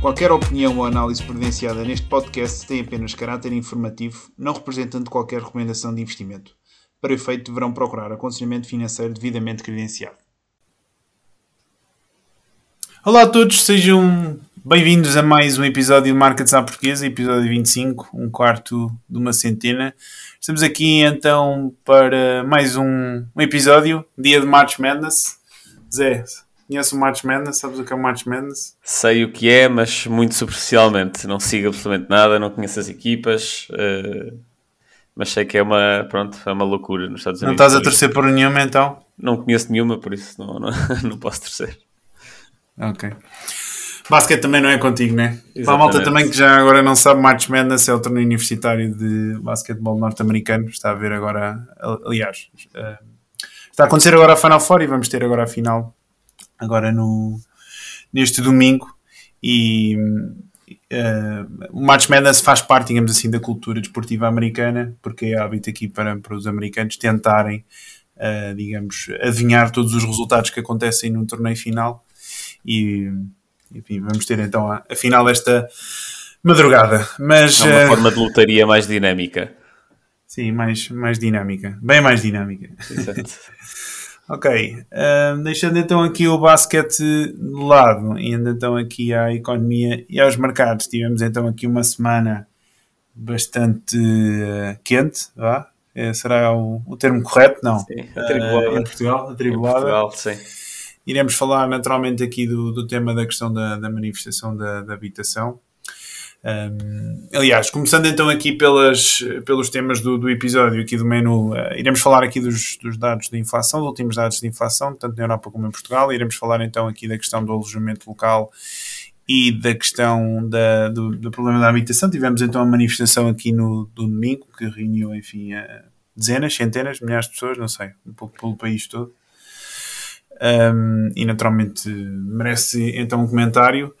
Qualquer opinião ou análise presenciada neste podcast tem apenas caráter informativo, não representando qualquer recomendação de investimento. Para efeito, deverão procurar aconselhamento financeiro devidamente credenciado. Olá a todos, sejam bem-vindos a mais um episódio de Markets à Portuguesa, episódio 25, um quarto de uma centena. Estamos aqui então para mais um, um episódio, dia de March Madness. Zé, Conhece o March Madness? Sabes o que é o March Madness? Sei o que é, mas muito superficialmente. Não sigo absolutamente nada, não conheço as equipas, uh, mas sei que é uma, pronto, é uma loucura nos Estados Unidos. Não estás a torcer por nenhuma então? Não conheço nenhuma, por isso não, não, não posso torcer. Ok. Basquete também não é contigo, né? Exatamente. Para a malta também que já agora não sabe, March Madness é o torneio universitário de basquetebol norte-americano. Está a ver agora, aliás, uh, está a acontecer agora a Final Four e vamos ter agora a final agora no, neste domingo e uh, o March Madness faz parte, digamos assim, da cultura desportiva americana, porque é hábito aqui para, para os americanos tentarem, uh, digamos, adivinhar todos os resultados que acontecem no torneio final e, enfim, vamos ter então a, a final esta madrugada. Mas, é uma uh, forma de lotaria mais dinâmica. Sim, mais, mais dinâmica. Bem mais dinâmica. Exato. Ok, uh, deixando então aqui o basquete de lado, indo então aqui à economia e aos mercados, tivemos então aqui uma semana bastante uh, quente, vá? É, será o, o, termo correto? Não. Sim, atribulada. Em Portugal, atribulada. Em Portugal, sim. Iremos falar naturalmente aqui do, do tema da questão da, da manifestação da, da habitação. Um, aliás, começando então aqui pelas, pelos temas do, do episódio aqui do menu, uh, iremos falar aqui dos, dos, dados de inflação, dos últimos dados de inflação, tanto na Europa como em Portugal. Iremos falar então aqui da questão do alojamento local e da questão da, do, do, problema da habitação. Tivemos então a manifestação aqui no, no domingo, que reuniu, enfim, uh, dezenas, centenas, milhares de pessoas, não sei, um pouco pelo país todo. Um, e naturalmente merece então um comentário.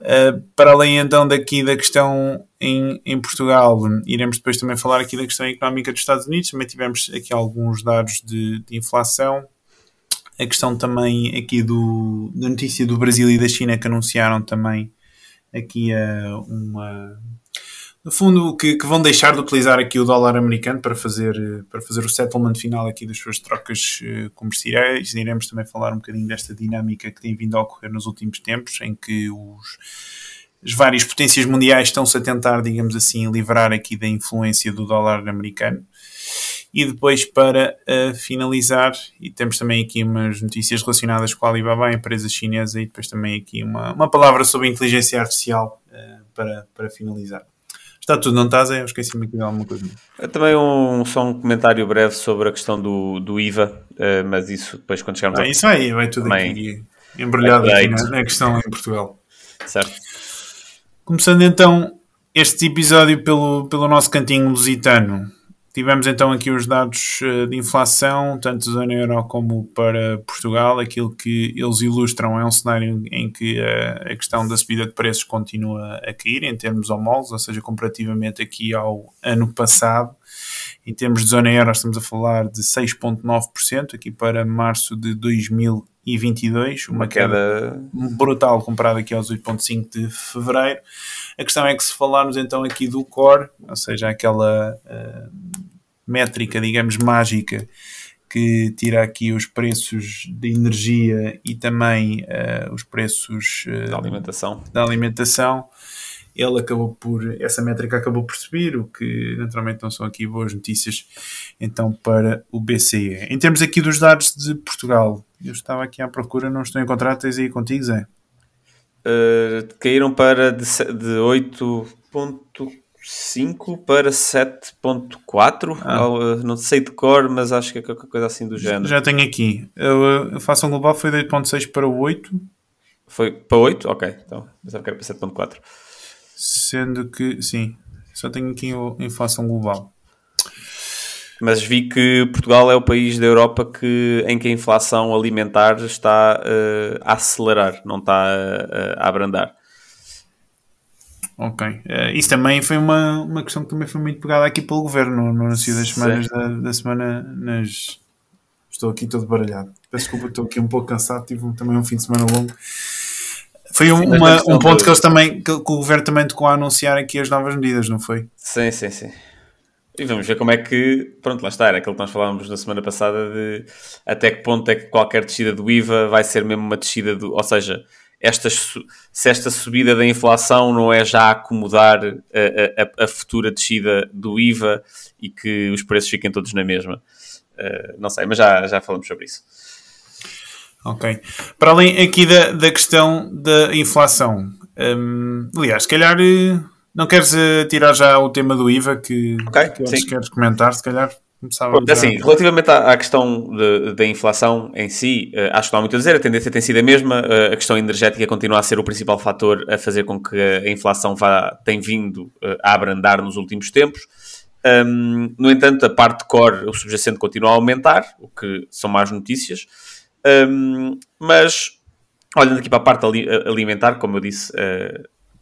Uh, para além então daqui da questão em, em Portugal, iremos depois também falar aqui da questão económica dos Estados Unidos. Também tivemos aqui alguns dados de, de inflação. A questão também aqui do, da notícia do Brasil e da China que anunciaram também aqui uh, uma, no fundo, que, que, vão deixar de utilizar aqui o dólar americano para fazer, para fazer o settlement final aqui das suas trocas uh, comerciais. Iremos também falar um bocadinho desta dinâmica que tem vindo a ocorrer nos últimos tempos, em que os, as várias potências mundiais estão-se a tentar, digamos assim, livrar aqui da influência do dólar americano. E depois, para uh, finalizar, e temos também aqui umas notícias relacionadas com a Alibaba, a empresa chinesa, e depois também aqui uma, uma palavra sobre inteligência artificial uh, para, para finalizar. Está tudo, não estás? Eu esqueci-me aqui de alguma coisa. Também um, só um comentário breve sobre a questão do, do IVA, uh, mas isso depois quando chegarmos ah, Isso aí, vai tudo também aqui embrulhado aqui na, na questão em Portugal. Certo. Começando então este episódio pelo, pelo nosso cantinho lusitano. Tivemos então aqui os dados eh, de inflação, tanto da zona euro como para Portugal. Aquilo que eles ilustram é um cenário em que a, questão da subida de preços continua a cair em termos homólogos, ou seja, comparativamente aqui ao ano passado. Em termos de zona euro, estamos a falar de 6,9% aqui para março de 2022, uma queda brutal comparada aqui aos 8,5% de fevereiro. A questão é que se falarmos então aqui do core, ou seja, aquela uh, métrica, digamos, mágica que tira aqui os preços de energia e também uh, os preços uh, da alimentação. Da alimentação, ele acabou por essa métrica acabou por subir, o que naturalmente não são aqui boas notícias então para o BCE. Em termos aqui dos dados de Portugal, eu estava aqui à procura, não estou a encontrar, tens aí contigo, Zé? Uh, caíram para de, de 8.5 para 7.4 ah. uh, não sei de cor, mas acho que é qualquer coisa assim do género. Já tenho aqui. A inflação global foi de 8.6 para 8. Foi para 8? Ok, então pensava que era para 7.4. Sendo que, sim, só tenho aqui a inflação global mas vi que Portugal é o país da Europa que, em que a inflação alimentar está uh, a acelerar, não está uh, a abrandar. Ok. Uh, isso também foi uma, uma questão que também foi muito pegada aqui pelo governo no anúncio das semanas da, da, semana nas. Estou aqui todo baralhado. Peço desculpa, estou aqui um pouco cansado, tive também um fim de semana longo. Foi um, sim, uma, um ponto que eles também que, que, o governo também tocou a anunciar aqui as novas medidas, não foi? Sim, sim, sim. E vamos ver como é que, pronto, lá está, era aquilo que nós falávamos na semana passada de até que ponto é que qualquer descida do IVA vai ser mesmo uma descida do, ou seja, esta, se esta subida da inflação não é já acomodar a, a, a, futura descida do IVA e que os preços fiquem todos na mesma. Uh, não sei, mas já, já falamos sobre isso. Ok. Para além aqui da, da questão da inflação, um, aliás, se calhar eh, não queres uh, tirar já o tema do IVA que, okay, que queres comentar, se calhar começava Pronto, assim, relativamente à, à questão da inflação em si, uh, acho que não há muito a dizer, a tendência tem sido a mesma, uh, a questão energética continua a ser o principal fator a fazer com que a inflação vá, tem vindo uh, a abrandar nos últimos tempos. Um, no entanto, a parte core, o subjacente continua a aumentar, o que são más notícias. Um, mas, olhando aqui para a parte alimentar, como eu disse,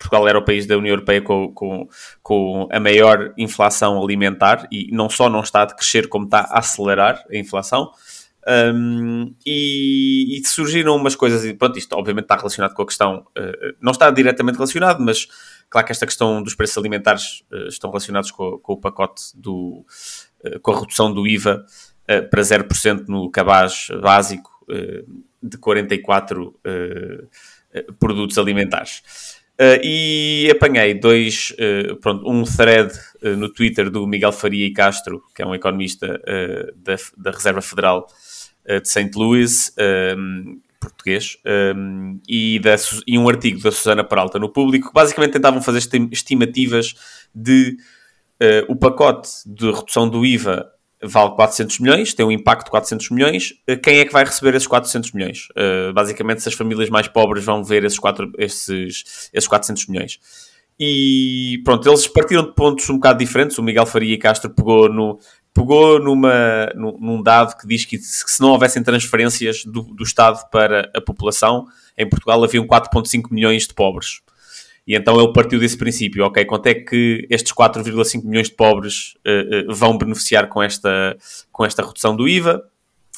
Portugal era o país da União Europeia com, com, com, a maior inflação alimentar e não só não está a crescer, como está a acelerar a inflação. Um, e, e, surgiram umas coisas, e pronto, isto obviamente está relacionado com a questão, uh, não está diretamente relacionado, mas claro que esta questão dos preços alimentares uh, estão relacionados com, com, o pacote do, uh, com a redução do IVA para 0% no cabaz básico de 44 produtos alimentares. Uh, e apanhei dois, uh, pronto, um thread uh, no Twitter do Miguel Faria e Castro, que é um economista da, da, Reserva Federal de St. Louis, um, português, um, e, da, e, um artigo da Susana Peralta no público, que basicamente tentavam fazer estimativas de o pacote de redução do IVA vale 400 milhões, tem um impacto de 400 milhões, eh, quem é que vai receber esses 400 milhões? Uh, basicamente, se as famílias mais pobres vão ver esses, quatro, esses, esses 400 milhões. E pronto, eles partiram de pontos um bocado diferentes. O Miguel Faria Castro pegou, no, pegou numa, num, dado que diz que se não houvessem transferências do, do Estado para a população, em Portugal haviam 4,5 milhões de pobres. E então ele partiu desse princípio, ok, quanto é que estes 4,5 milhões de pobres uh, uh, vão beneficiar com esta, com esta redução do IVA?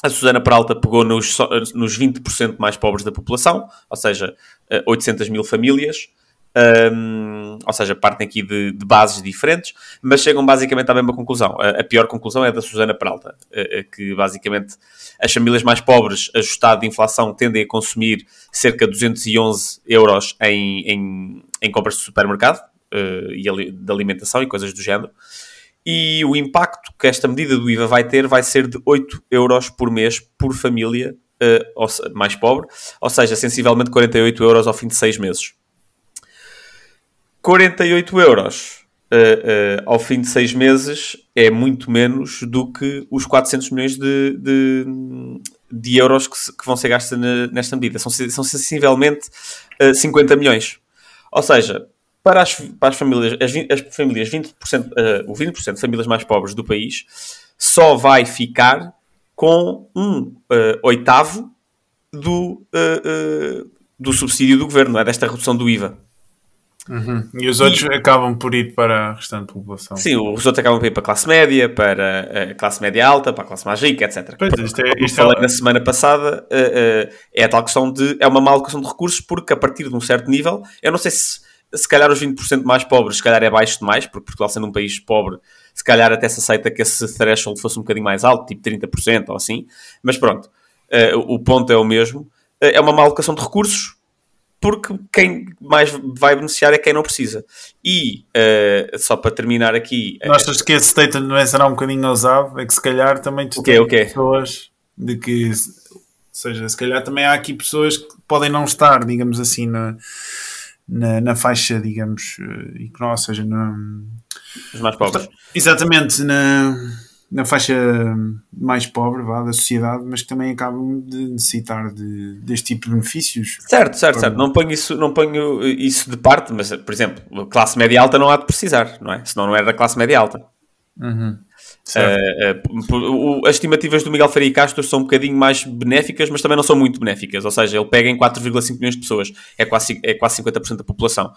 A Susana Peralta pegou nos, nos 20% mais pobres da população, ou seja, uh, eh, 800 mil famílias, um, ou seja, partem aqui de, de, bases diferentes, mas chegam basicamente à mesma conclusão. A, a pior conclusão é da Susana Peralta, que basicamente as famílias mais pobres, ajustado de inflação, tendem a consumir cerca de 211 euros em, em, em compras de supermercado uh, e de alimentação e coisas do género. E o impacto que esta medida do IVA vai ter vai ser de 8 euros por mês por família uh, mais pobre, ou seja, sensivelmente 48 euros ao fim de 6 meses. 48 euros uh, uh, ao fim de 6 meses é muito menos do que os 400 milhões de, de, de euros que, que, vão ser gastos nesta medida. São, são sensivelmente uh, 50 milhões. Ou seja, para as, para as famílias, as, as famílias 20%, uh, o 20% de famílias mais pobres do país só vai ficar com um oitavo do, do subsídio do governo, é? desta redução do IVA. Uhum. E os outros e... acabam por ir para a restante população. Sim, os outros acabam por ir para a classe média, para a classe média alta, para a classe mais rica, etc. Pois, isto é, isto Como falei é... na semana passada, uh, uh, é a tal questão de. É uma má alocação de recursos, porque a partir de um certo nível, eu não sei se se calhar os 20% mais pobres, se calhar é baixo demais, porque Portugal sendo um país pobre, se calhar até se aceita que esse threshold fosse um bocadinho mais alto, tipo 30% ou assim, mas pronto, uh, o ponto é o mesmo. É uma má alocação de recursos, porque quem mais vai beneficiar é quem não precisa. E, uh, só para terminar aqui... Não achas que esse statement não é, será um bocadinho ousado? É que se calhar também tu okay, okay. pessoas de que... Ou seja, se calhar também há aqui pessoas que podem não estar, digamos assim, na na, na faixa, digamos, eh, económica, ou seja, na, os mais pobres. Exatamente, na, na faixa mais pobre vá, da sociedade, mas que também acabam de necessitar de, deste tipo de benefícios. Certo, certo, certo. Não ponho, isso, não ponho isso de parte, mas, por exemplo, classe média alta não há de precisar, não é? Senão não era da classe média alta. Uhum. Uh, uh, as estimativas do Miguel Faria Castro são um bocadinho mais benéficas, mas também não são muito benéficas. Ou seja, ele pega em 4,5 milhões de pessoas, é quase, é quase 50% da população.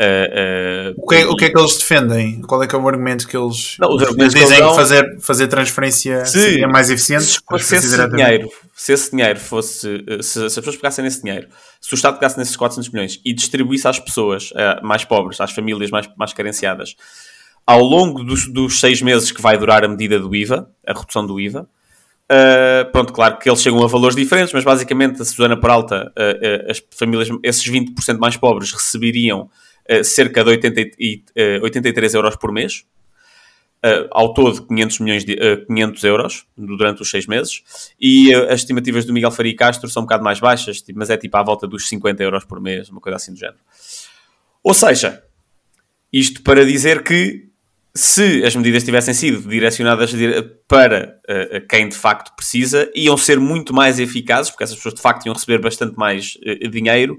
Uh, uh, o, que é, o que é que eles defendem? Qual é que é o argumento que eles, não, eles dizem que, que fazer, fazer transferência se, seria mais eficiente? Se, se, esse dinheiro, se esse dinheiro fosse, se, se, as pessoas pegassem nesse dinheiro, se o Estado pegasse nesses 400 milhões e distribuísse às pessoas uh, mais pobres, às famílias mais, mais carenciadas, ao longo dos, dos seis meses que vai durar a medida do IVA, a redução do IVA, Uh, pronto, claro que eles chegam a valores diferentes, mas basicamente a Susana Peralta, uh, uh, as famílias, esses 20% mais pobres receberiam cerca de 80, 83 euros por mês. ao todo, 500, milhões de, 500 euros durante os seis meses. E as estimativas do Miguel Faria Castro são um bocado mais baixas, tipo, mas é tipo à volta dos 50 euros por mês, uma coisa assim do género. Ou seja, isto para dizer que se as medidas tivessem sido direcionadas para uh, quem de facto precisa, iam ser muito mais eficazes, porque essas pessoas de facto iam receber bastante mais uh, dinheiro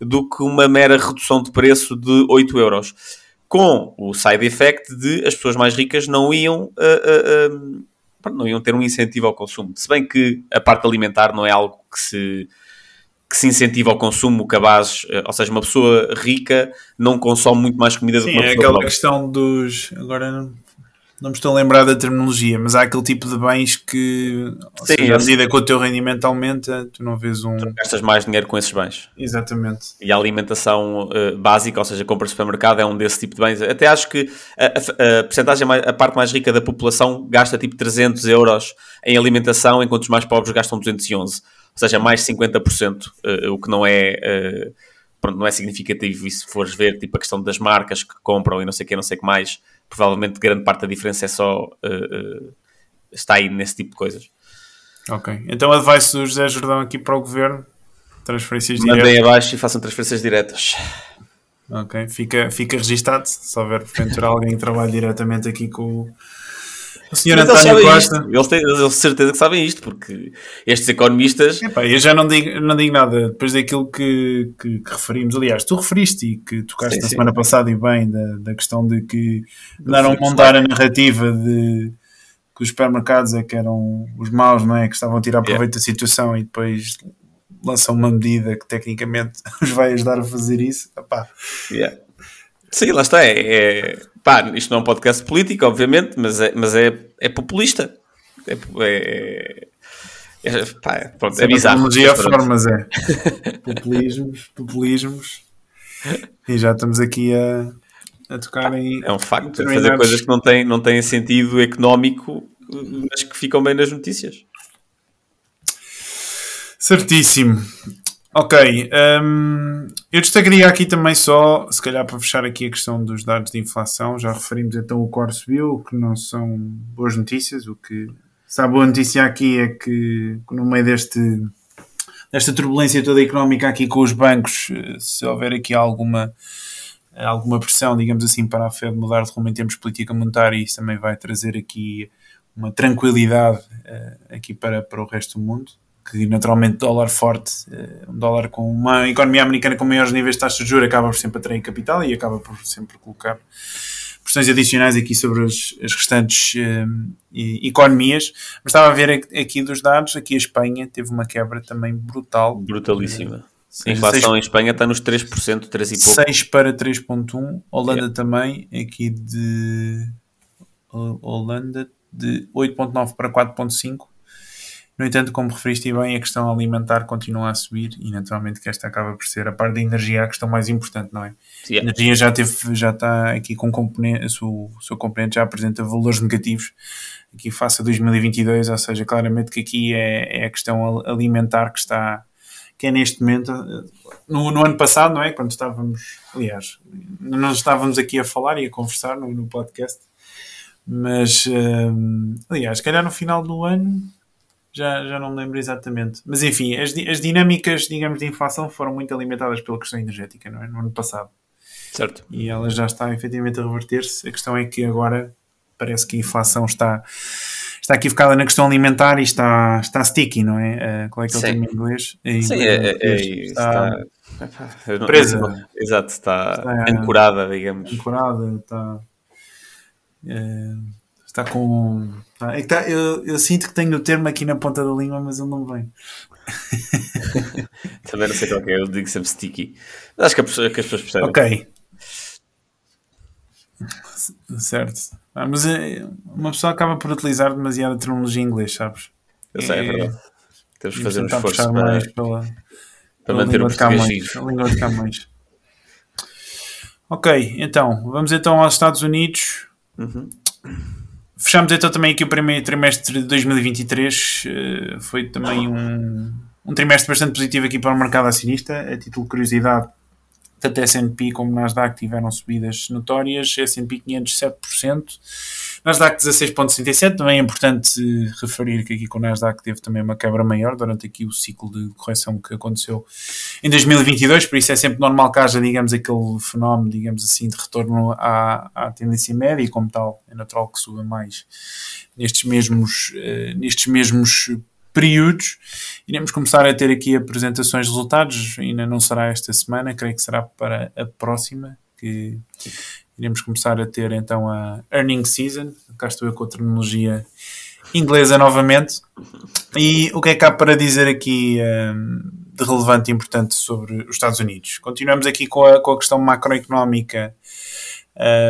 do que uma mera redução de preço de 8 euros. Com o side effect de as pessoas mais ricas não iam, uh, não iam ter um incentivo ao consumo. Se bem que a parte alimentar não é algo que se que se incentiva ao consumo cabazes, eh, ou seja, uma pessoa rica não consome muito mais comida Sim, do que uma é pessoa aquela questão dos. Agora não, me estou a lembrar da terminologia, mas há aquele tipo de bens que, Sim, seja, à medida que o teu rendimento aumenta, tu não vês um. Tu gastas mais dinheiro com esses bens. Exatamente. E a alimentação uh, básica, ou seja, compra de supermercado, é um desse tipo de bens. Até acho que a, a, a percentagem, a parte mais rica da população gasta tipo 300 euros em alimentação, enquanto os mais pobres gastam 211 ou seja, mais 50%, uh, eh, o que não é, uh, pronto, não é significativo. E se fores ver tipo, a questão das marcas que compram e não sei o que, não sei o que mais, provavelmente grande parte da diferença é só uh, está aí nesse tipo de coisas. Ok, então advice do José Jordão aqui para o governo: transferências diretas. Mandem abaixo e façam transferências diretas. Ok, fica, fica registado. Se houver porventura alguém que trabalhe diretamente aqui com, o senhor António Costa. Isto. Eles têm eles certeza que sabem isto, porque estes economistas. Epá, eu já não digo, não digo nada depois daquilo que, que, que referimos. Aliás, tu referiste e que tocaste sim, na sim. semana passada e bem da, da questão de que andaram a montar a narrativa de que os supermercados é que eram os maus, não é? Que estavam a tirar proveito yeah. da situação e depois lançam uma medida que tecnicamente os vai ajudar a fazer isso. Epá. Yeah. Sim, lá está. É, é, pá, isto não é um podcast político, obviamente, mas é, mas é, é populista. É, é, é, pá, pronto, é bizarro. A formas é. populismos, populismos. E já estamos aqui a, a tocar em. É um facto, fazer coisas que não têm, não têm sentido económico, mas que ficam bem nas notícias. Certíssimo. Ok, um, eu destacaria aqui também só, se calhar para fechar aqui a questão dos dados de inflação, já referimos então o core subiu, que não são boas notícias, o que se boa notícia aqui é que no meio deste desta turbulência toda económica aqui com os bancos, se houver aqui alguma alguma pressão, digamos assim, para a Fed mudar de rumo em termos de política monetária, isso também vai trazer aqui uma tranquilidade uh, aqui para, para o resto do mundo que naturalmente dólar forte, eh, um dólar com uma economia americana com maiores níveis de taxa de juros acaba por sempre atrair capital e acaba por sempre colocar pressões adicionais aqui sobre as, as restantes um, eh, economias. Mas estava a ver aqui dos dados, aqui a Espanha teve uma quebra também brutal. Brutalíssima. A inflação 6, em Espanha está nos 3%, 3 e pouco. 6 para 3.1. Holanda yeah. também, aqui de... Holanda de 8.9 para 4.5 no entanto, como referiste bem, a questão alimentar continua a subir e naturalmente que esta acaba por ser a parte da energia a questão mais importante, não é? A energia já, teve, já está aqui com componente, o seu, componente já apresenta valores negativos aqui face a 2022, ou seja, claramente que aqui é, é a questão alimentar que está que é neste momento no, no, ano passado, não é? Quando estávamos, aliás, nós estávamos aqui a falar e a conversar no, no podcast, mas um, aliás, se calhar no final do ano já, já não me lembro exatamente. Mas enfim, as, as dinâmicas, digamos, de inflação foram muito alimentadas pela questão energética, não é? No ano passado. Certo. E ela já está efetivamente a reverter-se. A questão é que agora parece que a inflação está, está aqui focada na questão alimentar e está, está sticky, não é? Uh, qual é que é o termo em inglês? É, Sim, é, é, é, está, está presa. Não, exato, está, está ancorada, digamos. Ancorada, está. Uh, está com. Tá, é que tá, eu, eu, sinto que tenho o termo aqui na ponta da língua, mas ele não vem. Também não sei qual é, eu digo sempre sticky. Acho que, que as pessoas percebem. Ok. Certo. Ah, mas é, uma pessoa acaba por utilizar demasiada terminologia em inglês, sabes? Eu sei, é, verdade. Temos que fazer um esforço para, pela, para pela manter o português A língua de Camões. ok, então, vamos então aos Estados Unidos. Uhum. Fechamos então também aqui o primeiro trimestre de 2023. Uh, foi também um, um trimestre bastante positivo aqui para o mercado acionista. A título de curiosidade, tanto S&P como Nasdaq tiveram subidas notórias, S&P 500 7%, Nasdaq 16.67%, também é importante referir que aqui com o Nasdaq teve também uma quebra maior durante aqui o ciclo de correção que aconteceu em 2022, por isso é sempre normal que haja, digamos, aquele fenómeno, digamos assim, de retorno à, à tendência média e como tal é natural que suba mais nestes mesmos, uh, nestes mesmos períodos. Iremos começar a ter aqui apresentações de resultados, ainda não será esta semana, creio que será para a próxima, que iremos começar a ter então a earning season, cá estou eu com a terminologia inglesa novamente. E o que é que há para dizer aqui um, de relevante e importante sobre os Estados Unidos? Continuamos aqui com a, com a questão macroeconómica,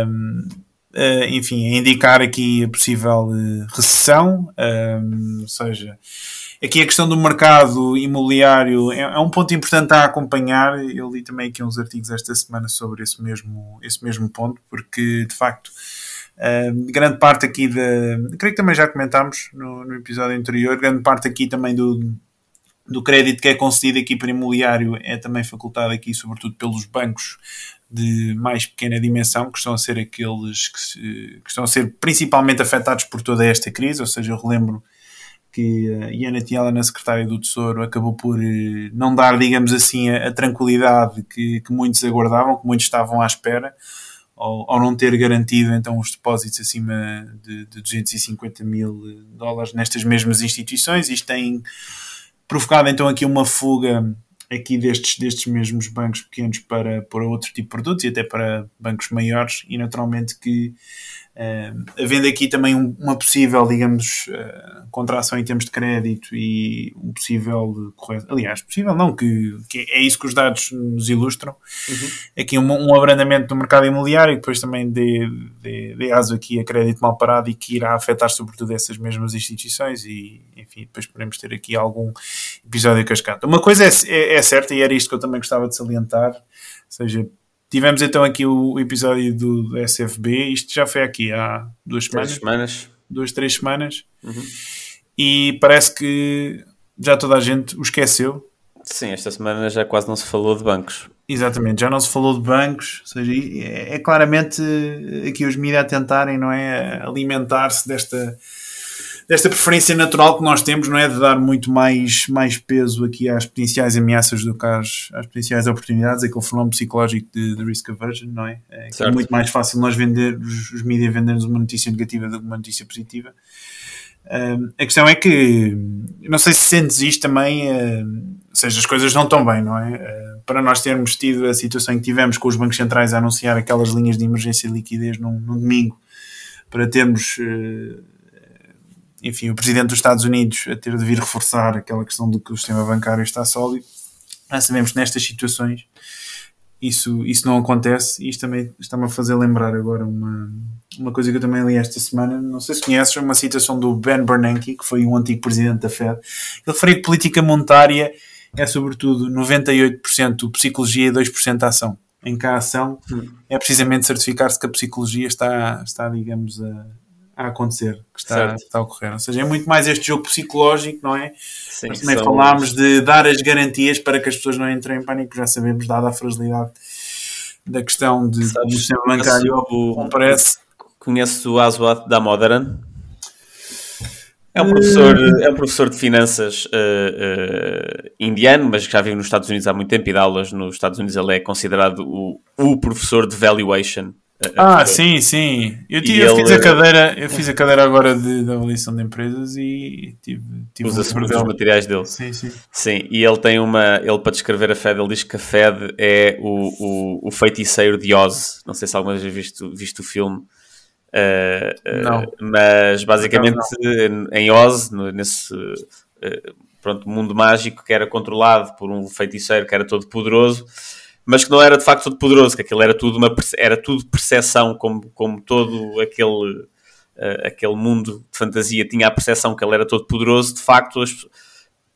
um, uh, enfim, a indicar aqui a possível uh, recessão, um, ou seja, Aqui a questão do mercado imobiliário é, é, um ponto importante a acompanhar. Eu li também aqui uns artigos esta semana sobre esse mesmo, esse mesmo ponto, porque de facto uh, grande parte aqui da. Creio que também já comentámos no, no episódio anterior, grande parte aqui também do, do crédito que é concedido aqui para imobiliário é também facultado aqui, sobretudo pelos bancos de mais pequena dimensão, que estão a ser aqueles que, se, que estão a ser principalmente afetados por toda esta crise. Ou seja, eu relembro que a Iana Tiela, na secretária do Tesouro, acabou por eh, não dar, digamos assim, a, a tranquilidade que, que, muitos aguardavam, que muitos estavam à espera, ao, ao, não ter garantido então os depósitos acima de, de 250 mil dólares nestas mesmas instituições. Isto tem provocado então aqui uma fuga aqui destes, destes mesmos bancos pequenos para, para outro tipo de produtos e até para bancos maiores e naturalmente que Uh, havendo aqui também um, uma possível, digamos, uh, contração em termos de crédito e um possível correção. Aliás, possível não, que, que, é isso que os dados nos ilustram. Uhum. Aqui um, um, abrandamento do mercado imobiliário, que depois também dê, dê, dê aso aqui a crédito mal parado e que irá afetar sobretudo essas mesmas instituições e, enfim, depois podemos ter aqui algum episódio cascata. Uma coisa é, é, é certa e era isto que eu também gostava de salientar, ou seja, Tivemos então aqui o episódio do, SFB, isto já foi aqui há duas semanas. Três semanas. Duas, três semanas. Uhum. E parece que já toda a gente o esqueceu. Sim, esta semana já quase não se falou de bancos. Exatamente, já não se falou de bancos, ou seja, é, é claramente aqui os mídias a tentarem, não é, alimentar-se desta desta preferência natural que nós temos, não é? De dar muito mais, mais peso aqui às potenciais ameaças do que às, às potenciais oportunidades, aquele fenómeno psicológico de, de risk aversion, não é? É, é muito mais fácil nós vender, os, os mídias vendermos uma notícia negativa do que uma notícia positiva. A questão é que, não sei se sentes isto também, uh, ou seja, as coisas não estão bem, não é? Uh, para nós termos tido a situação em que tivemos com os bancos centrais a anunciar aquelas linhas de emergência de liquidez num, num domingo, para termos uh, enfim, o presidente dos Estados Unidos a ter de vir reforçar aquela questão de que o sistema bancário está sólido. Nós sabemos que nestas situações isso, isso não acontece e isto também está-me a fazer lembrar agora uma, uma coisa que eu também li esta semana. Não sei se conheces, uma citação do Ben Bernanke, que foi um antigo presidente da Fed. Ele referiu que política monetária é sobretudo 98% psicologia e 2% ação. Em que a ação hum. é precisamente certificar-se que a psicologia está, está digamos, a, a acontecer, que está, está a ocorrer. Ou seja, é muito mais este jogo psicológico, não é? Sim, Mas também falámos de dar as garantias para que as pessoas não entrem em pânico, já sabemos, dada a fragilidade da questão de como o sistema bancário o, parece. Conheces o Aswad da Modern? É um professor, hum. é um professor de finanças uh, uh, indiano, mas que já vive nos Estados Unidos há muito tempo e dá aulas nos Estados Unidos. Ele é considerado o, o professor de valuation ah, sim, sim. Eu, tive, eu fiz a cadeira, eu fiz a cadeira agora de, de avaliação de empresas e tive, tive usa um os materiais dele. Sim, sim. Sim, e ele tem uma, ele para descrever a Fed, ele diz que a Fed é o, o, o feiticeiro de Oz. Não sei se alguma vez visto, visto o filme. Uh, não. Uh, mas basicamente não, não. em Oz, nesse uh, pronto, mundo mágico que era controlado por um feiticeiro que era todo poderoso mas que não era de facto tudo poderoso, que aquilo era tudo, uma, era tudo percepção, como, como todo aquele, uh, aquele mundo de fantasia tinha a percepção que ele era todo poderoso, de facto as,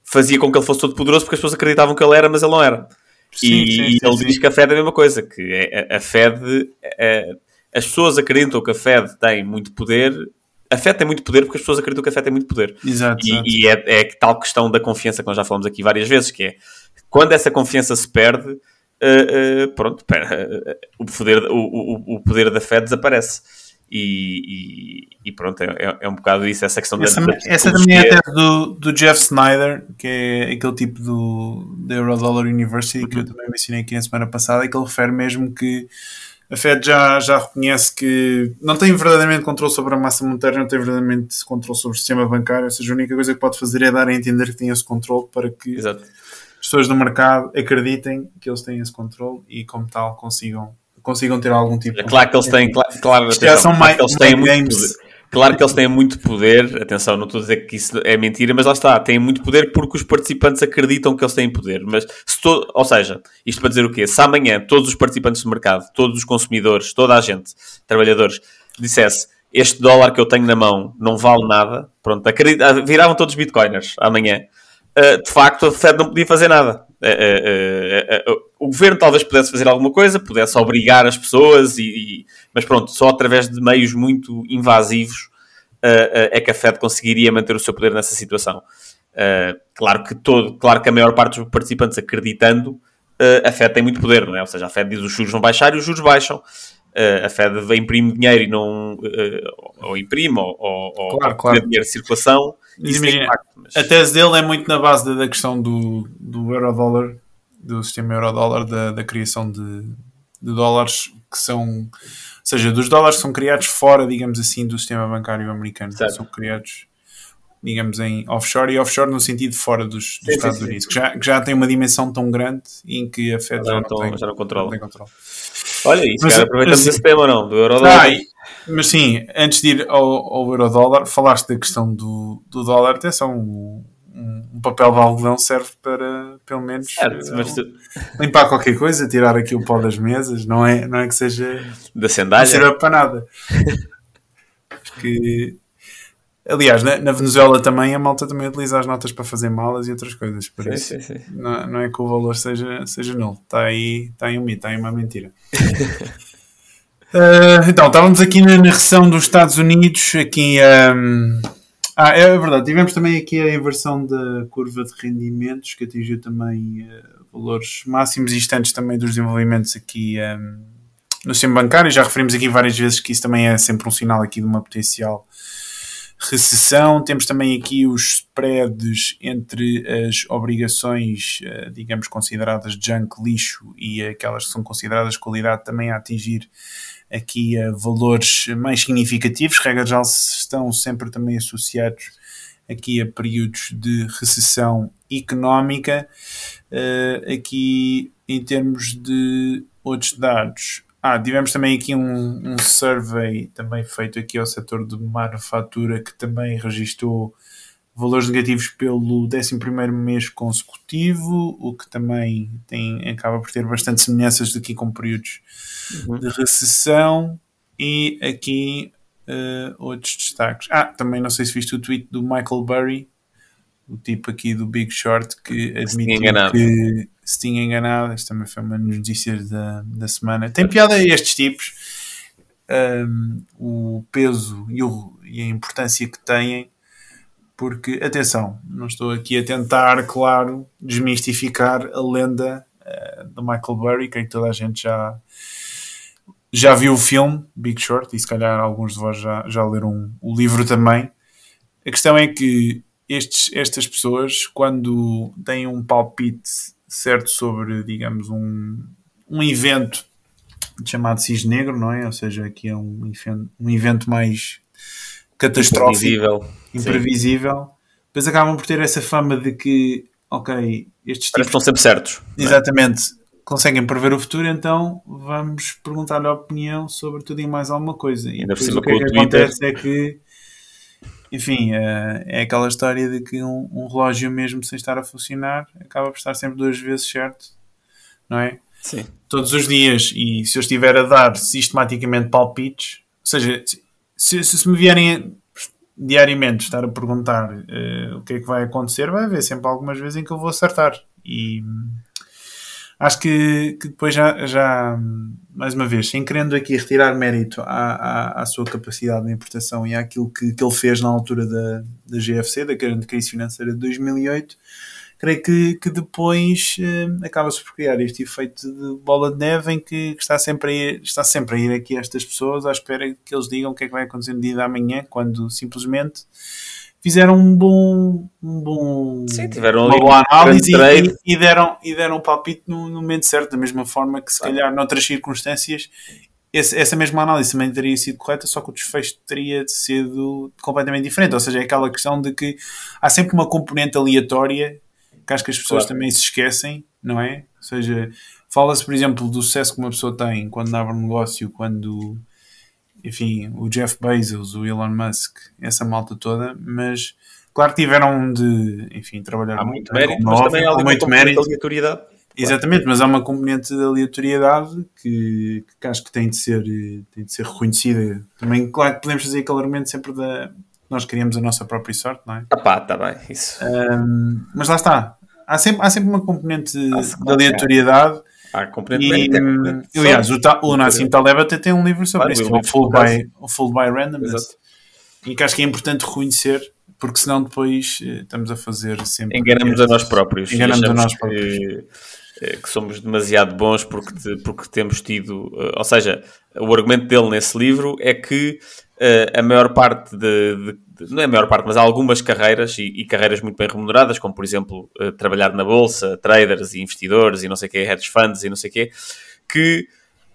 fazia com que ele fosse todo poderoso porque as pessoas acreditavam que ele era, mas ele não era. Sim, e, sim, sim, ele diz que a Fed é a mesma coisa, que é, a, a Fed, é, as pessoas acreditam que a Fed tem muito poder, a Fed tem muito poder porque as pessoas acreditam que a Fed tem muito poder. Exato. E, e é, é tal questão da confiança que nós já falamos aqui várias vezes, que é quando essa confiança se perde, uh, uh, pronto, pera, uh, o, poder, o, o, o poder da Fed desaparece. E, e, e, pronto, é, é, um bocado isso, essa questão essa, da, Essa também é até do, do Jeff Snyder, que é aquele tipo do, da Eurodollar University, que eu também mencionei aqui na semana passada, e que ele refere mesmo que a Fed já, já reconhece que não tem verdadeiramente controle sobre a massa monetária, não tem verdadeiramente controle sobre o sistema bancário, ou seja, a única coisa que pode fazer é dar a entender que tem esse controle para que Exato. As pessoas do mercado acreditem que eles têm esse controle e, como tal, consigam, consigam ter algum tipo é claro que eles têm, claro, claro já são mais, eles têm muito Claro que eles têm muito poder, atenção, não estou a dizer que isso é mentira, mas lá está, têm muito poder porque os participantes acreditam que eles têm poder. Mas se todo, ou seja, isto para dizer o quê? Se amanhã todos os participantes do mercado, todos os consumidores, toda a gente, trabalhadores, dissesse este dólar que eu tenho na mão não vale nada, pronto, acredita, viravam todos bitcoiners amanhã. Uh, de facto, a Fed não podia fazer nada. Uh, uh, o governo talvez pudesse fazer alguma coisa, pudesse obrigar as pessoas, e, mas pronto, só através de meios muito invasivos é que a Fed conseguiria manter o seu poder nessa situação. claro, que todo, claro que a maior parte dos participantes acreditando, a Fed tem muito poder, não é? Ou seja, a Fed diz os juros vão baixar e os juros baixam. a Fed imprime dinheiro e não. ou imprime, ou, ou, claro, ou claro. dinheiro de circulação Imagina, impacto, mas... A tese dele é muito na base da, questão do, do euro-dólar, do sistema euro-dólar, da, da criação de, de dólares que são. Ou seja, dos dólares que são criados fora, digamos assim, do sistema bancário americano. Certo. São criados, digamos, em offshore e offshore no sentido fora dos, dos sim, Estados sim, Unidos, sim. Que, já, que já tem uma dimensão tão grande em que a Fed já, já, não, tem, já não controla. Não tem controle. Olha, isso, mas, aproveitamos assim, esse tema, não? Do euro-dólar. Ah, mas sim, antes de ir ao, ao euro-dólar, falaste da questão do, do dólar, atenção, um, um, papel de algodão serve para, pelo menos, certo, mas tu... limpar qualquer coisa, tirar aqui o pó das mesas, não é, não é que seja da sandália. Não para nada. que, aliás, na, na, Venezuela também a malta também utiliza as notas para fazer malas e outras coisas, por sim, isso sim, sim. Não, não é que o valor seja, seja nulo, está aí, está aí um mito, está aí uma mentira. Uh, então, estávamos aqui na, narração dos Estados Unidos, aqui um, ah, é verdade, tivemos também aqui a inversão da curva de rendimentos, que atingiu também uh, valores máximos instantes também dos desenvolvimentos aqui um, no sistema bancário, já referimos aqui várias vezes que isso também é sempre um sinal aqui de uma potencial recessão. Temos também aqui os spreads entre as obrigações, digamos, consideradas junk, lixo, e aquelas que são consideradas qualidade também a atingir aqui a valores mais significativos, regra já estão sempre também associados aqui a períodos de recessão económica. Uh, aqui em termos de outros dados, ah, tivemos também aqui um, um survey também feito aqui ao setor de manufatura que também registrou valores negativos pelo 11 mês consecutivo, o que também tem, acaba por ter bastante semelhanças daqui com períodos uhum. de recessão. E aqui uh, outros destaques. Ah, também não sei se viste o tweet do Michael Burry, o tipo aqui do Big Short, que admitiu que se tinha enganado. Esta também foi uma notícia da, da semana. Tem piada a estes tipos. Um, o peso e, o, e a importância que têm porque, atenção, não estou aqui a tentar, claro, desmistificar a lenda uh, do Michael Burry, creio que toda a gente já, já viu o filme Big Short e se calhar alguns de vós já, já leram o livro também. A questão é que estes, estas pessoas, quando têm um palpite certo sobre, digamos, um, um evento chamado Cisne Negro, não é? Ou seja, aqui é um, um evento mais catastrófico imprevisível, depois acabam por ter essa fama de que, ok, estes tipos. estão sempre certos. É? Exatamente. Conseguem prever o futuro, então vamos perguntar-lhe a opinião sobre tudo e mais alguma coisa. E depois o que, é que acontece é que, enfim, é, é aquela história de que um, um relógio, mesmo sem estar a funcionar, acaba por estar sempre duas vezes certo, não é? Sim. todos os dias e se eu estiver a dar sistematicamente palpites, ou seja, se, se, se me vierem diariamente estar a perguntar uh, o que é que vai acontecer, vai haver sempre algumas vezes em que eu vou acertar. E acho que, que depois já, já, mais uma vez, sem querendo aqui retirar mérito à, à, à sua capacidade de importação e àquilo que, que ele fez na altura da, da GFC, da grande crise financeira de 2008, creio que, que depois uh, acaba-se por criar este efeito de bola de neve em que, que, está, sempre a ir, está sempre a ir aqui estas pessoas à espera que eles digam o que é que vai acontecer no dia da manhã, quando simplesmente fizeram um bom, um bom Sim, tiveram uma boa análise e, e, deram, e deram um palpite no, no, momento certo, da mesma forma que se claro. calhar noutras circunstâncias esse, essa mesma análise também teria sido correta, só que o desfecho teria sido completamente diferente. Ou seja, é aquela questão de que há sempre uma componente aleatória que acho que as pessoas claro. também se esquecem, não é? Ou seja, fala-se, por exemplo, do sucesso que uma pessoa tem quando abre um negócio, quando enfim, o Jeff Bezos, o Elon Musk, essa malta toda, mas claro que tiveram de, enfim, trabalhar há muito mérito, mas também há muito mérito. aleatoriedade. Exatamente, mas há uma componente de aleatoriedade que, que acho que tem de ser, tem de ser reconhecida. Também, claro que podemos fazer aquele argumento sempre da nós queríamos a nossa própria sorte, não é? Ah pá, tá bem, isso. Um, mas lá está. Há sempre, há sempre uma componente de aleatoriedade Há componente e, Aliás, o, o Nassim Taleb até tem um livro sobre isso, o Full by, o Full by Randomness. Exato. E que acho que é importante reconhecer, porque senão depois eh, estamos a fazer sempre. Enganamos a nós próprios. Enganamos a nós próprios. Que, eh, que somos demasiado bons porque, porque temos tido. Eh, ou seja, o argumento dele nesse livro é que uh, a maior parte de, de, de, não é a maior parte, mas há algumas carreiras e, e carreiras muito bem remuneradas, como por exemplo uh, trabalhar na bolsa, traders e investidores e não sei o que, hedge funds e não sei o que, que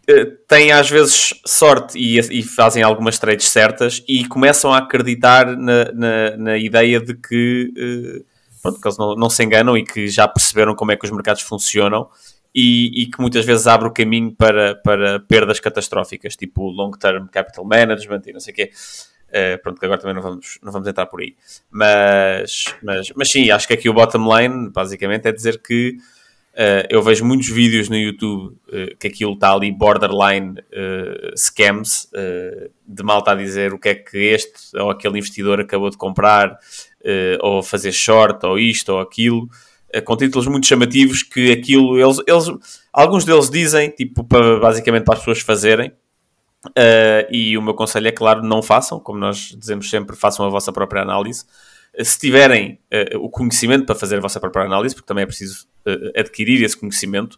uh, têm às vezes sorte e, e, fazem algumas trades certas e começam a acreditar na, na, na ideia de que, pronto, que eles não, não se enganam e que já perceberam como é que os mercados funcionam e, e, que muitas vezes abre o caminho para, para perdas catastróficas, tipo long-term capital management e não sei o quê. Uh, pronto, que agora também não vamos, não vamos entrar por aí. Mas, mas, mas sim, acho que aqui o bottom line, basicamente, é dizer que uh, eu vejo muitos vídeos no YouTube uh, que aquilo está ali borderline scams, de malta a dizer o que é que este ou aquele investidor acabou de comprar, ou fazer short, ou isto ou aquilo. Eh, com títulos muito chamativos que aquilo, eles, eles alguns deles dizem, tipo, para, basicamente para as pessoas fazerem, uh, e o meu conselho é, claro, não façam, como nós dizemos sempre, façam a vossa própria análise. Uh, se tiverem uh, o conhecimento para fazer a vossa própria análise, porque também é preciso adquirir esse conhecimento,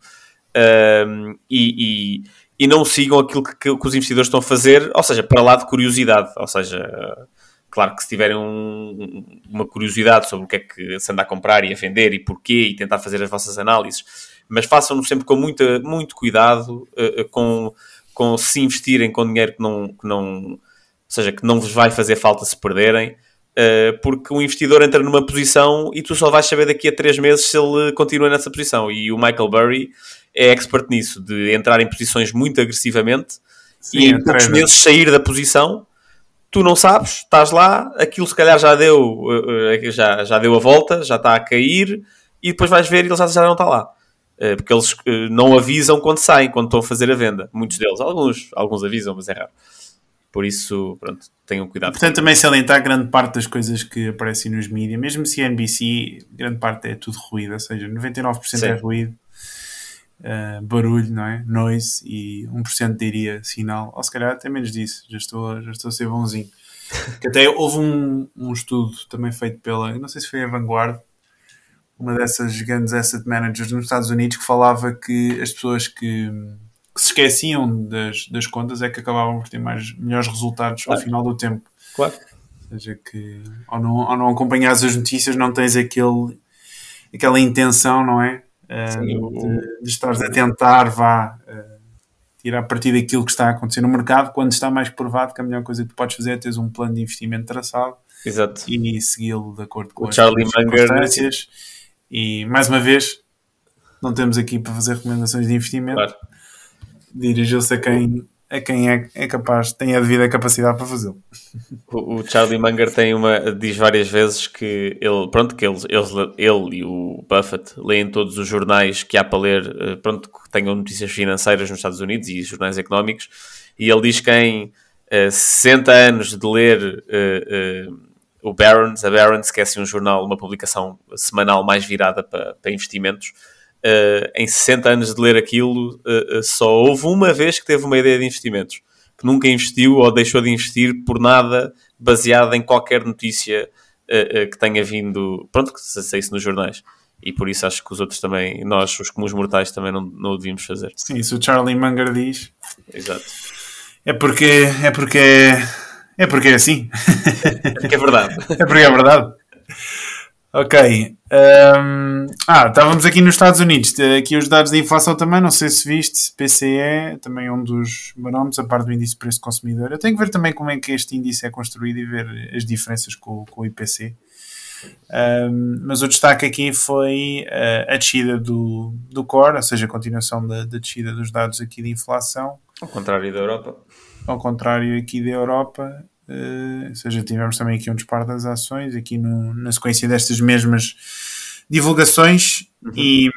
e, e, e, não sigam aquilo que, que, os investidores estão a fazer, ou seja, para lá de curiosidade, ou seja Claro que se tiverem um, uma curiosidade sobre o que é que se anda a comprar e a vender e porquê e tentar fazer as vossas análises, mas façam-no sempre com muita, muito cuidado, uh, com, com se investirem com dinheiro que não, que não, ou seja, que não vos vai fazer falta se perderem, uh, porque o investidor entra numa posição e tu só vais saber daqui a três meses se ele continua nessa posição. E o Michael Burry é expert nisso, de entrar em posições muito agressivamente Sim, e em poucos meses sair da posição tu não sabes, estás lá, aquilo se calhar já deu, eh, eh, já, já deu a volta, já está a cair, e depois vais ver e ele já, já não está lá. Eh, porque eles não avisam quando saem, quando estão a fazer a venda. Muitos deles, alguns, alguns avisam, mas é raro. Por isso, pronto, tenham cuidado. Portanto, também salientar grande parte das coisas que aparecem nos mídias, mesmo se é NBC, grande parte é tudo ruído, ou seja, 99% Sim. é ruído uh, barulho, não é? Noise e 1% diria sinal, ou se calhar até menos disso, já estou, já estou a ser bonzinho. que até houve um, um estudo também feito pela, não sei se foi a Vanguard, uma dessas grandes asset managers nos Estados Unidos, que falava que as pessoas que, que se esqueciam das, das contas é que acabavam por ter mais, melhores resultados claro. ao final do tempo. Claro. Ou seja, que ao não, ao não acompanhares as notícias não tens aquele, aquela intenção, não é? Uh, de, de estares a tentar vá uh, tirar partido daquilo que está a acontecer no mercado, quando está mais provado que a melhor coisa que tu podes fazer é teres um plano de investimento traçado Exato. e segui-lo de acordo com o as Charlie circunstâncias. E mais uma vez, não temos aqui para fazer recomendações de investimento. Claro. Dirigiu-se a quem a quem é, é capaz, tem a devida capacidade para fazê-lo. O, o, Charlie Munger tem uma, diz várias vezes que ele, pronto, que eles, eles, ele e o Buffett leem todos os jornais que há para ler, eh, pronto, que tenham notícias financeiras nos Estados Unidos e jornais económicos, e ele diz que em uh, 60 anos de ler uh, o Barron's, a Barron's, que é assim um jornal, uma publicação semanal mais virada para, para investimentos, uh, em 60 anos de ler aquilo, uh, só houve uma vez que teve uma ideia de investimentos, que nunca investiu ou deixou de investir por nada baseada em qualquer notícia que tenha vindo, pronto, que se saísse nos jornais. E por isso acho que os outros também, nós, os comuns mortais, também não, não o devíamos fazer. Sim, isso o Charlie Munger diz. Exato. É porque, é porque é porque é assim. É porque é verdade. é porque é verdade. Ok. Um, ah, estávamos aqui nos Estados Unidos. Aqui os dados de inflação também, não sei se viste. PCE, também é um dos barómetros, a parte do índice de preço consumidor. Eu tenho que ver também como é que este índice é construído e ver as diferenças com, com o IPC. Um, mas o destaque aqui foi uh, a descida do, do core, ou seja, a continuação da, da descida dos dados aqui de inflação. Ao contrário da Europa. Ao contrário aqui da Europa, ou seja, tivemos também aqui um disparo das ações, aqui no, na sequência destas mesmas divulgações, uhum. e,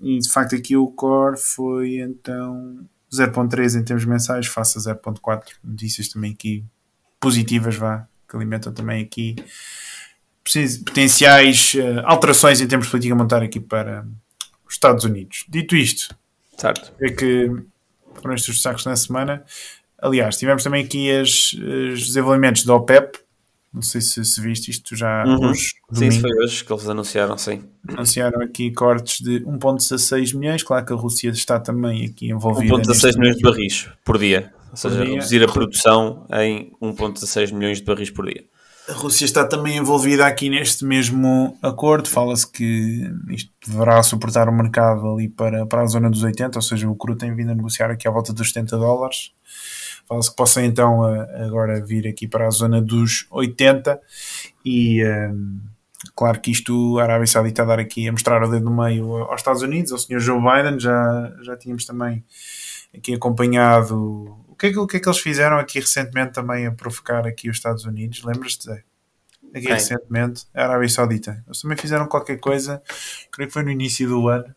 e, de facto aqui o core foi então 0.3 em termos mensais, face a 0.4. Notícias também aqui positivas, vá, que alimentam também aqui potenciais uh, alterações em termos de política monetária aqui para os Estados Unidos. Dito isto, certo. é que foram estes os destaques na semana. Aliás, tivemos também aqui as, os desenvolvimentos da OPEP. Não sei se, se viste isto já uhum. hoje. Sim, isso foi hoje que eles anunciaram, sim. Anunciaram aqui cortes de 1,16 milhões. Claro que a Rússia está também aqui envolvida. 1,16 milhões de barris por dia. Ou seja, dia. reduzir a produção em 1,16 milhões de barris por dia. A Rússia está também envolvida aqui neste mesmo acordo. Fala-se que isto deverá suportar o mercado ali para, para a zona dos 80, ou seja, o cru tem vindo a negociar aqui à volta dos 70 dólares. Fala-se que possa então agora vir aqui para a zona dos 80 e um, claro que isto a Arábia Saudita a dar aqui a mostrar o dedo no meio aos Estados Unidos, ao Sr. Joe Biden, já, já tínhamos também aqui acompanhado o que, é que, o que é que eles fizeram aqui recentemente também a provocar aqui os Estados Unidos, lembras-te? Aqui Bem. recentemente, a Arábia Saudita. Eles também fizeram qualquer coisa, creio que foi no início do ano,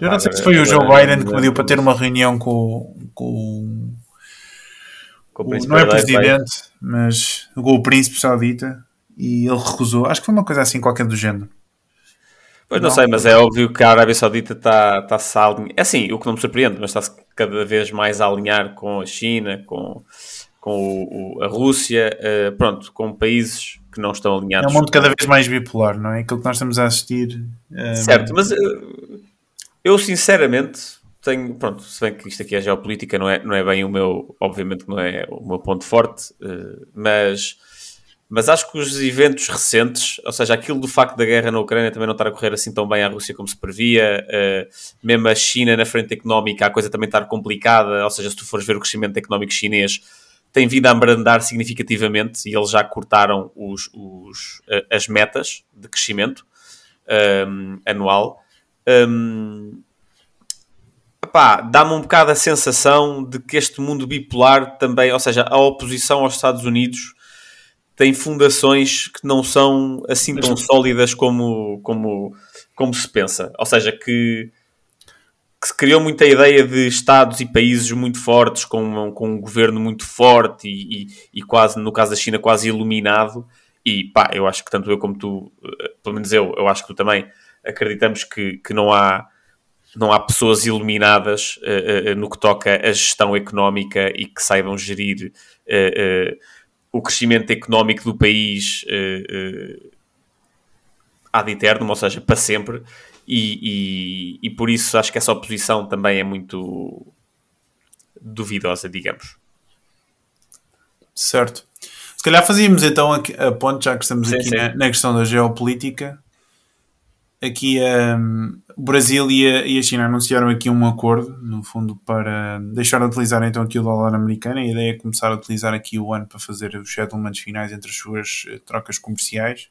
eu não sei se foi o Joe Biden que pediu para ter uma reunião com, com, com o, não é presidente, mas com o príncipe saudita e ele recusou. Acho que foi uma coisa assim qualquer do género. Pois não, não sei, mas é óbvio que a Arábia Saudita está tá se a alinhar. É assim, o que não me surpreende, mas está-se cada vez mais a alinhar com a China, com, com o, o, a Rússia, uh, pronto, com países que não estão alinhados. É um mundo cada vez mais bipolar, não é? Aquilo que nós estamos a assistir. Uh, certo, mas uh, eu, sinceramente, tenho. Pronto, se bem que isto aqui é geopolítica, não é, não é bem o meu. Obviamente, não é o meu ponto forte, uh, mas. Mas acho que os eventos recentes, ou seja, aquilo do facto da guerra na Ucrânia também não estar a correr assim tão bem à Rússia como se previa, uh, mesmo a China na frente económica, a coisa também estar complicada, ou seja, se tu fores ver o crescimento económico chinês, tem vindo a abrandar significativamente e eles já cortaram os, os, as metas de crescimento um, anual. Um, dá-me um bocado a sensação de que este mundo bipolar também, ou seja, a oposição aos Estados Unidos tem fundações que não são assim tão sólidas como, como, como se pensa. Ou seja, que, que se criou muita ideia de Estados e países muito fortes, com, com um governo muito forte e, e, e quase, no caso da China, quase iluminado. E pá, eu acho que tanto eu como tu, eh, pelo menos eu, eu acho que tu também, acreditamos que, que não há não há pessoas iluminadas uh, uh, no que toca à gestão económica e que saibam gerir uh, o crescimento económico do país ad eterno, ou seja, para sempre, e, e, e, por isso acho que essa oposição também é muito duvidosa, digamos. Certo. Se calhar fazíamos então a, a ponte, já que estamos sim, aqui sim. Na, na, questão da geopolítica, aqui um, o Brasil e a, e a, China anunciaram aqui um acordo, no fundo, para deixar de utilizar então aqui o dólar americano. A ideia é começar a utilizar aqui o ano para fazer os settlements finais entre as suas eh, trocas comerciais.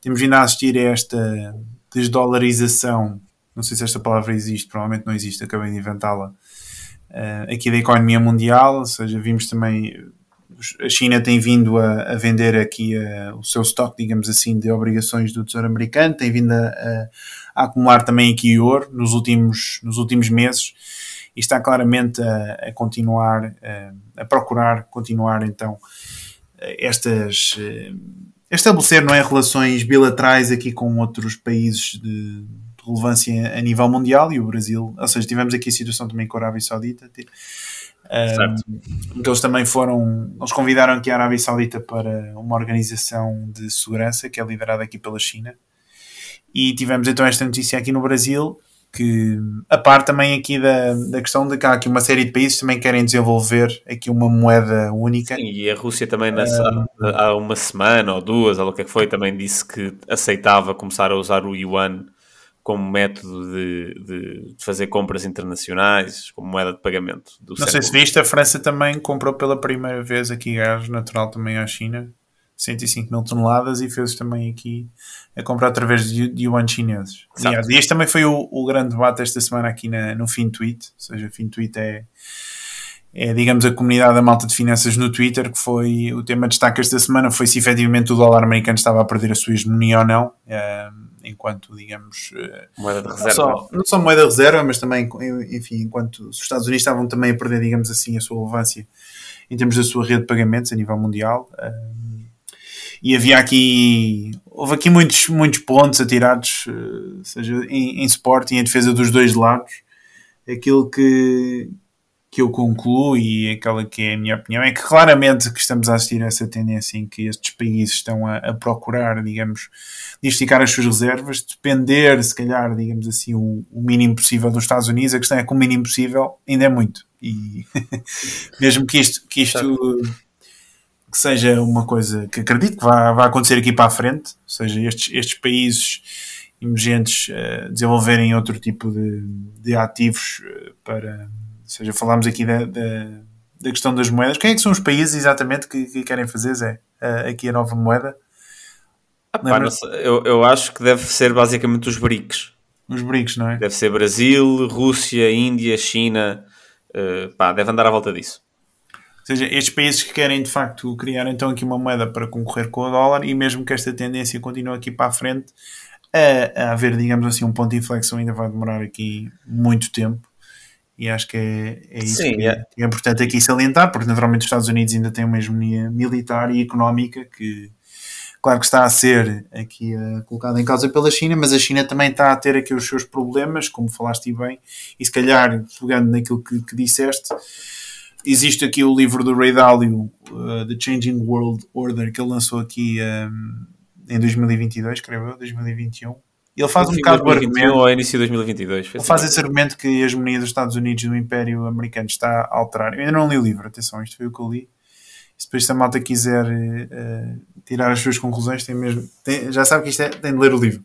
Temos vindo a assistir a esta desdolarização, não sei se esta palavra existe, provavelmente não existe, acabei de inventá-la, uh, aqui da economia mundial, ou seja, vimos também a China tem vindo a, a vender aqui a, o seu estoque, digamos assim, de obrigações do Tesouro Americano, tem vindo a, a, acumular também aqui ouro nos últimos, nos últimos meses e está claramente a, continuar, a, procurar continuar então estas estabelecer não é, relações bilaterais aqui com outros países de, relevância a nível mundial e o Brasil, ou seja, tivemos aqui a situação também com a Arábia Saudita Certo. Um, eles também foram, eles convidaram aqui a Arábia Saudita para uma organização de segurança que é liderada aqui pela China. E tivemos então esta notícia aqui no Brasil, que a par também aqui da, da questão de que há aqui uma série de países também querem desenvolver aqui uma moeda única. Sim, e a Rússia também nessa, há uma semana ou duas, ou o que é que foi, também disse que aceitava começar a usar o yuan como método de, de, fazer compras internacionais, como moeda de pagamento. Não século. sei se viste, a França também comprou pela primeira vez aqui gás natural também à China, 105 mil toneladas, e fez também aqui a comprar através de, de yuan chineses. Exato. E este também foi o, o, grande debate esta semana aqui na, no FinTweet, ou seja, FinTweet é é, digamos, a comunidade da malta de finanças no Twitter, que foi o tema de destaque esta semana, foi se efetivamente o dólar americano estava a perder a sua hegemonia ou não, é, enquanto, digamos... Eh, moeda de reserva. Não só, não só moeda de reserva, mas também, enfim, enquanto os Estados Unidos estavam também a perder, digamos assim, a sua relevância em termos da sua rede de pagamentos a nível mundial. É, e havia aqui houve aqui muitos, muitos pontos atirados, seja em, em Sporting, em defesa dos dois lados. Aquilo que, que eu concluo e aquela que é a minha opinião é que claramente que estamos a assistir a essa tendência em que estes países estão a, a procurar, digamos, diversificar as suas reservas, depender, se calhar, digamos assim, o, o, mínimo possível dos Estados Unidos. A questão é que o mínimo possível ainda é muito. E mesmo que isto, que isto que seja uma coisa que acredito que vai, vai acontecer aqui para a frente, ou seja, estes, estes países emergentes uh, desenvolverem outro tipo de, de ativos uh, para ou seja, falámos aqui da, da, da, questão das moedas. Quem é que são os países exatamente que, que querem fazer, Zé? Uh, aqui a nova moeda? Ah, pá, eu, eu acho que deve ser basicamente os BRICS. Os BRICS, não é? Deve ser Brasil, Rússia, Índia, China. Uh, pá, deve andar à volta disso. Ou seja, estes países que querem de facto criar então aqui uma moeda para concorrer com o dólar e mesmo que esta tendência continue aqui para a frente, a, a haver, digamos assim, um ponto de inflexão ainda vai demorar aqui muito tempo e acho que é, é isso Sim, que é. é importante aqui salientar, porque naturalmente os Estados Unidos ainda têm uma hegemonia militar e económica que, claro que está a ser aqui uh, colocada em causa pela China, mas a China também está a ter aqui os seus problemas, como falaste bem, e se calhar, pegando naquilo que, que disseste, existe aqui o livro do Ray Dalio, uh, The Changing World Order, que ele lançou aqui um, em 2022, creio eu, 2021, ele faz um bocado o argumento. Ou início de 2022. Ele faz esse argumento que a hegemonia dos Estados Unidos do Império Americano está a alterar. Eu ainda não li o livro, atenção, isto foi o que eu li. Se depois se a malta quiser uh, tirar as suas conclusões, tem mesmo, tem, já sabe que isto é, tem de ler o livro.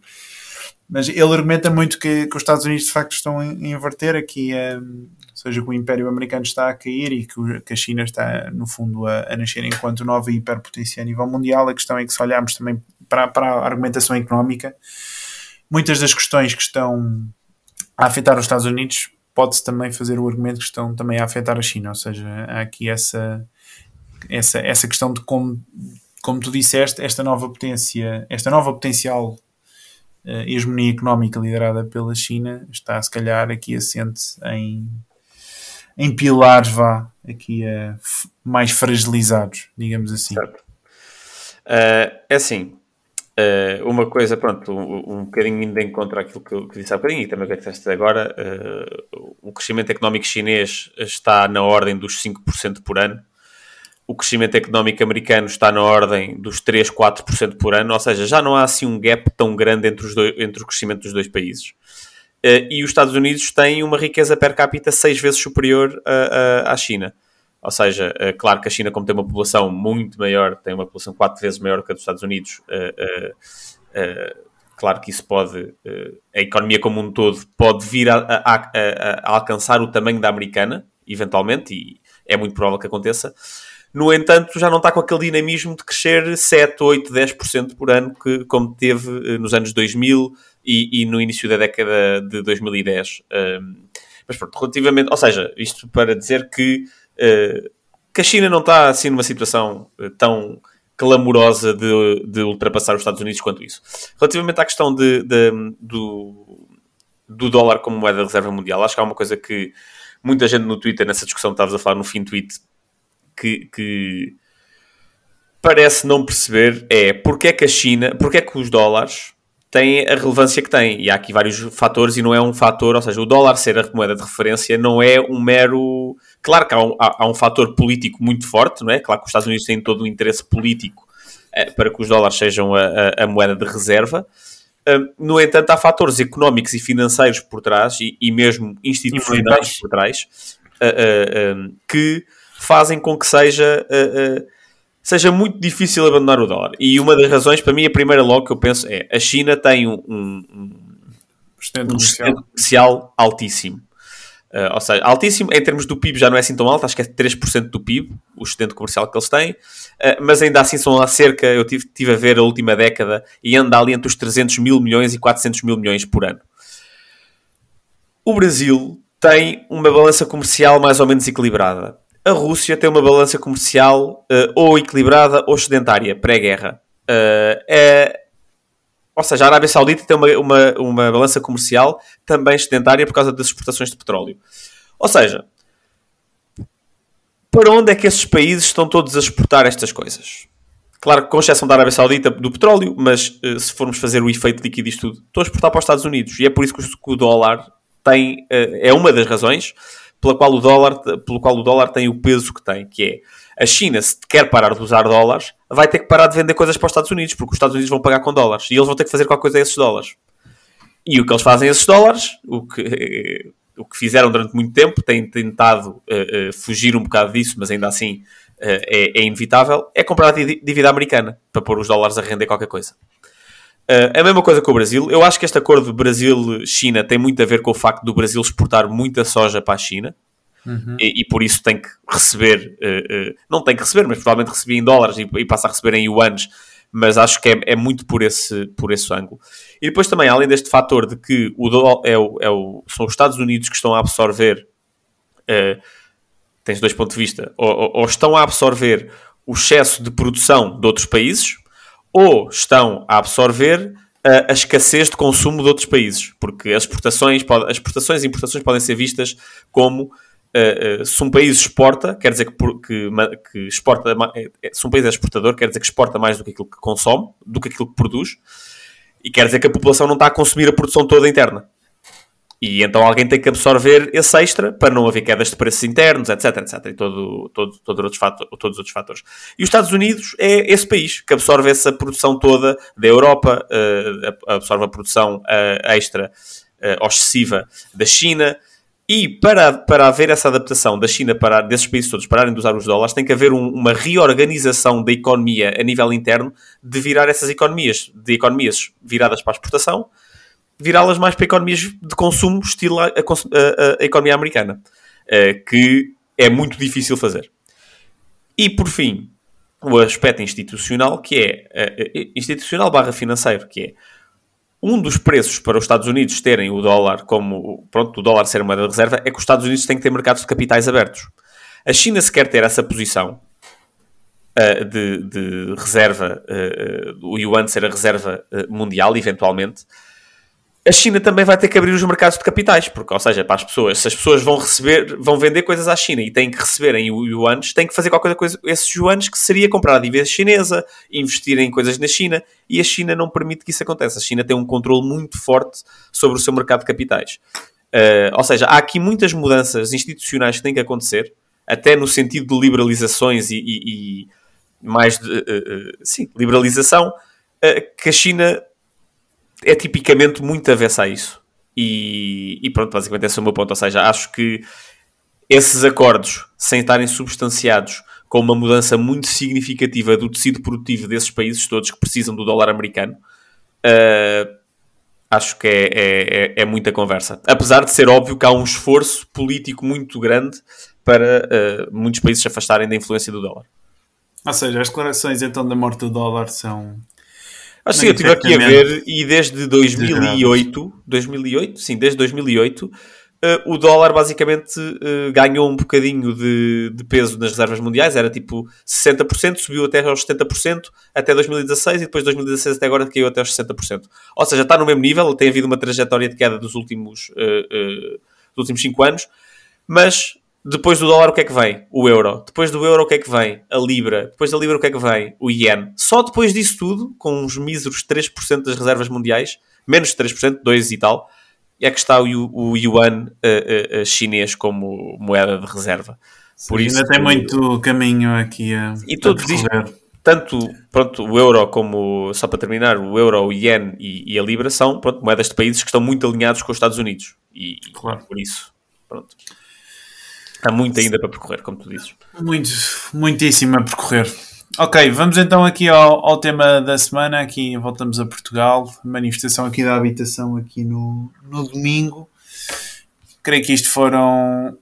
Mas ele argumenta muito que, que os Estados Unidos de facto estão a inverter aqui, um, seja, que o Império Americano está a cair e que, a China está, no fundo, a, a, nascer enquanto nova hiperpotência a nível mundial. A questão é que se olharmos também para, para a argumentação económica, muitas das questões que estão a afetar os Estados Unidos pode-se também fazer o argumento que estão também a afetar a China, ou seja, há aqui essa, essa, essa questão de como, como tu disseste, esta nova potência, esta nova potencial uh, hegemonia económica liderada pela China está se calhar aqui assente em, em pilares vá aqui uh, mais fragilizados, digamos assim. Certo. Uh, é assim, Uh, uma coisa, pronto, um, um bocadinho indo em contra aquilo que que disse há bocadinho e também o que disseste agora, uh, o crescimento económico chinês está na ordem dos 5% por ano, o crescimento económico americano está na ordem dos 3, 4% por ano, ou seja, já não há assim um gap tão grande entre, os dois, entre o crescimento dos dois países. Uh, e os Estados Unidos têm uma riqueza per capita seis vezes superior à China. Ou seja, é claro que a China, como tem uma população muito maior, tem uma população quatro vezes maior que a dos Estados Unidos, uh, uh, claro que isso pode, a economia como um todo, pode vir a, a, alcançar o tamanho da americana, eventualmente, e é muito provável que aconteça. No entanto, já não está com aquele dinamismo de crescer 7, 8, 10% por ano, que, como teve nos anos 2000 e, e no início da década de 2010. Mas pronto, relativamente, ou seja, isto para dizer que, uh, que a China não está assim numa situação uh, tão clamorosa de, de, ultrapassar os Estados Unidos quanto isso. Relativamente à questão de, de, do, do dólar como moeda de reserva mundial, acho que há uma coisa que muita gente no Twitter, nessa discussão que estavas a falar no fim tweet, que, que parece não perceber é porque é que a China, porque é que os dólares têm a relevância que têm. E há aqui vários fatores e não é um fator, ou seja, o dólar ser a moeda de referência não é um mero... Claro que há um, há, há um fator político muito forte, não é? Claro que os Estados Unidos têm todo o interesse político eh, para que os dólares sejam a, a, a moeda de reserva. Uh, no entanto, há fatores económicos e financeiros por trás e, e mesmo institucionais por trás uh, uh, que fazem com que seja seja muito difícil abandonar o dólar. E uma das razões, para mim, a primeira logo que eu penso é a China tem um, um, um, um comercial altíssimo. Uh, ou seja, altíssimo em termos do PIB já não é assim tão alto, acho que é 3% do PIB, o excedente comercial que eles têm, uh, mas ainda assim são lá cerca, eu tive, tive a ver a última década, e anda ali entre os 300 mil milhões e 400 mil milhões por ano. O Brasil tem uma balança comercial mais ou menos equilibrada a Rússia tem uma balança comercial uh, ou equilibrada ou sedentária, pré-guerra. Uh, é, ou seja, a Arábia Saudita tem uma, uma, uma balança comercial também sedentária por causa das exportações de petróleo. Ou seja, para onde é que esses países estão todos a exportar estas coisas? Claro que com exceção da Arábia Saudita do petróleo, mas uh, se formos fazer o efeito líquido disto tudo, estão a exportar para os Estados Unidos. E é por isso que o dólar tem, uh, é uma das razões pela qual o dólar, pelo qual o dólar tem o peso que tem, que é a China, se quer parar de usar dólares, vai ter que parar de vender coisas para os Estados Unidos, porque os Estados Unidos vão pagar com dólares e eles vão ter que fazer qualquer coisa a esses dólares. E o que eles fazem a esses dólares, o que, o que fizeram durante muito tempo, têm tentado uh, fugir um bocado disso, mas ainda assim uh, é, é, inevitável, é comprar a dívida americana para pôr os dólares a render qualquer coisa. Uh, a mesma coisa com o Brasil. Eu acho que este acordo Brasil-China tem muito a ver com o facto do Brasil exportar muita soja para a China. Uhum. E, e, por isso tem que receber, uh, uh, não tem que receber, mas provavelmente recebia em dólares e, e, passa a receber em yuans, mas acho que é, é, muito por esse, por esse ângulo. E depois também, além deste fator de que o, é o, é o são os Estados Unidos que estão a absorver, uh, tens dois pontos de vista, ou, ou, ou estão a absorver o excesso de produção de outros países, ou estão a absorver a, a, escassez de consumo de outros países, porque as exportações, as exportações e importações podem ser vistas como uh, uh, se um país exporta, quer dizer que, que, que exporta, se um país é exportador, quer dizer que exporta mais do que aquilo que consome, do que aquilo que produz, e quer dizer que a população não está a consumir a produção toda interna. E então alguém tem que absorver esse extra para não haver quedas de preços internos, etc, etc. E todo, todo, todo outros fator, todos os outros fatores. E os Estados Unidos é esse país que absorve essa produção toda da Europa, uh, absorve a produção uh, extra uh, excessiva da China. E para, para haver essa adaptação da China, para, desses países todos pararem de usar os dólares, tem que haver um, uma reorganização da economia a nível interno de virar essas economias, de economias viradas para a exportação virá-las mais para economias de consumo, estilo a, a, a, economia americana, uh, que é muito difícil fazer. E por fim, o aspecto institucional, que é uh, institucional barra financeiro, que é um dos preços para os Estados Unidos terem o dólar como, pronto, o dólar ser moeda de reserva, é que os Estados Unidos têm que ter mercados de capitais abertos. A China, se quer ter essa posição uh, de, de, reserva, uh, o yuan ser a reserva mundial, eventualmente, a China também vai ter que abrir os mercados de capitais, porque, ou seja, para as pessoas, se as pessoas vão receber, vão vender coisas à China e têm que receber em yuans, têm que fazer qualquer coisa com esses yuans que seria comprar a dívida chinesa, investir em coisas na China, e a China não permite que isso aconteça. A China tem um controle muito forte sobre o seu mercado de capitais. Uh, ou seja, há aqui muitas mudanças institucionais que têm que acontecer, até no sentido de liberalizações e, e, e mais de, uh, uh, sim, liberalização, que a China é tipicamente muito avessa a isso. E, e pronto, basicamente esse é o meu ponto. Ou seja, acho que esses acordos, sem estarem substanciados com uma mudança muito significativa do tecido produtivo desses países todos que precisam do dólar americano, uh, acho que é, é, é, é, muita conversa. Apesar de ser óbvio que há um esforço político muito grande para uh, muitos países se afastarem da influência do dólar. Ou seja, as declarações então da morte do dólar são Acho que eu estive aqui a ver e desde 2008, 2008, sim, desde 2008, uh, o dólar basicamente uh, ganhou um bocadinho de, de, peso nas reservas mundiais, era tipo 60%, subiu até aos 70% até 2016 e depois de 2016 até agora caiu até aos 60%. Ou seja, está no mesmo nível, tem havido uma trajetória de queda dos últimos, uh, dos últimos 5 anos, mas depois do dólar o que é que vem? O euro. Depois do euro o que é que vem? A libra. Depois da libra o que é que vem? O ien. Só depois disso tudo, com uns míseros 3% das reservas mundiais, menos 3%, 2 e tal, é que está o, o yuan uh, uh, chinês como moeda de reserva. Por Sim, isso, ainda tem muito caminho aqui a, e todos isto, tanto pronto, o euro como, só para terminar, o euro, o yen e, e, a libra são pronto, moedas de países que estão muito alinhados com os Estados Unidos. E, claro. por isso, pronto. Há muito ainda para percorrer, como tu dizes. Muito, muitíssimo a percorrer. Ok, vamos então aqui ao, ao tema da semana. Aqui voltamos a Portugal. Manifestação aqui da habitação aqui no, no domingo. Creio que isto foram,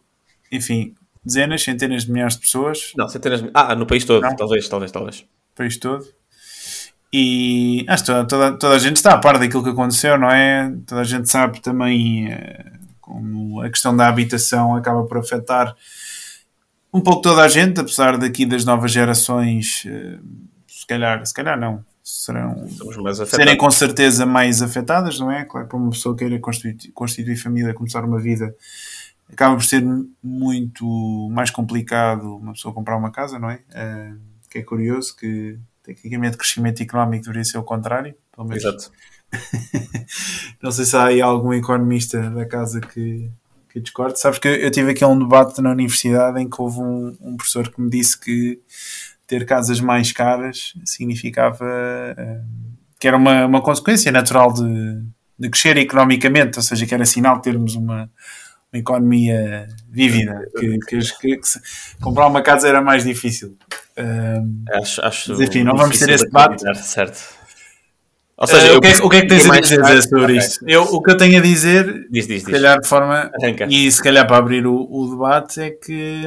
enfim, dezenas, centenas de milhares de pessoas. Não, centenas de... Ah, no país todo, Não. talvez, talvez, talvez. país todo. E acho que toda, toda, toda, a gente está a par daquilo que aconteceu, não é? Toda a gente sabe também uh, como a questão da habitação acaba por afetar um pouco toda a gente, apesar daqui das novas gerações, eh, se calhar, se calhar não, serão serem com certeza mais afetadas, não é? Claro para uma pessoa queira constituir, constituir família, começar uma vida, acaba por ser muito mais complicado uma pessoa comprar uma casa, não é? Uh, que é curioso que tecnicamente crescimento económico deveria ser o contrário, pelo menos. Exato. não sei se há aí algum economista da casa que, que discordo. Sabes que eu tive aqui um debate na universidade em que houve um, um professor que me disse que ter casas mais caras significava uh, que era uma, uma consequência natural de, de crescer economicamente, ou seja, que era sinal de termos uma, uma economia vívida, que, que, que, que se, comprar uma casa era mais difícil. Uh, acho, acho mas, enfim, não vamos ter esse debate. Certo. Ou seja, uh, o, que é, o, que é, que tens a dizer mais... sobre okay. isto? Eu, o que eu tenho a dizer, diz, diz, se calhar de forma, Arranca. e se calhar para abrir o, o, debate, é que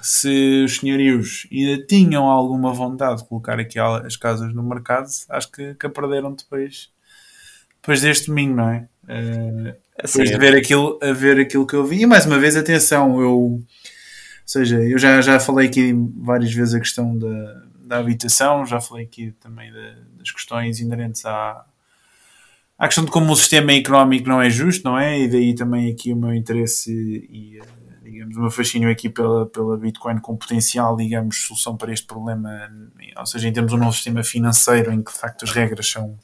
se os senhorios ainda tinham alguma vontade de colocar aqui as casas no mercado, acho que, que a perderam depois, depois deste domingo, não é? Uh, depois de é. ver aquilo, a ver aquilo que eu vi. E mais uma vez, atenção, eu, ou seja, eu já, já falei aqui várias vezes a questão da, da habitação, já falei aqui também das questões inerentes à, à questão de como o sistema económico não é justo, não é? E daí também aqui o meu interesse e, digamos, o meu fascínio aqui pela, pela Bitcoin com potencial, digamos, solução para este problema, ou seja, em termos de um novo sistema financeiro em que de facto as regras são,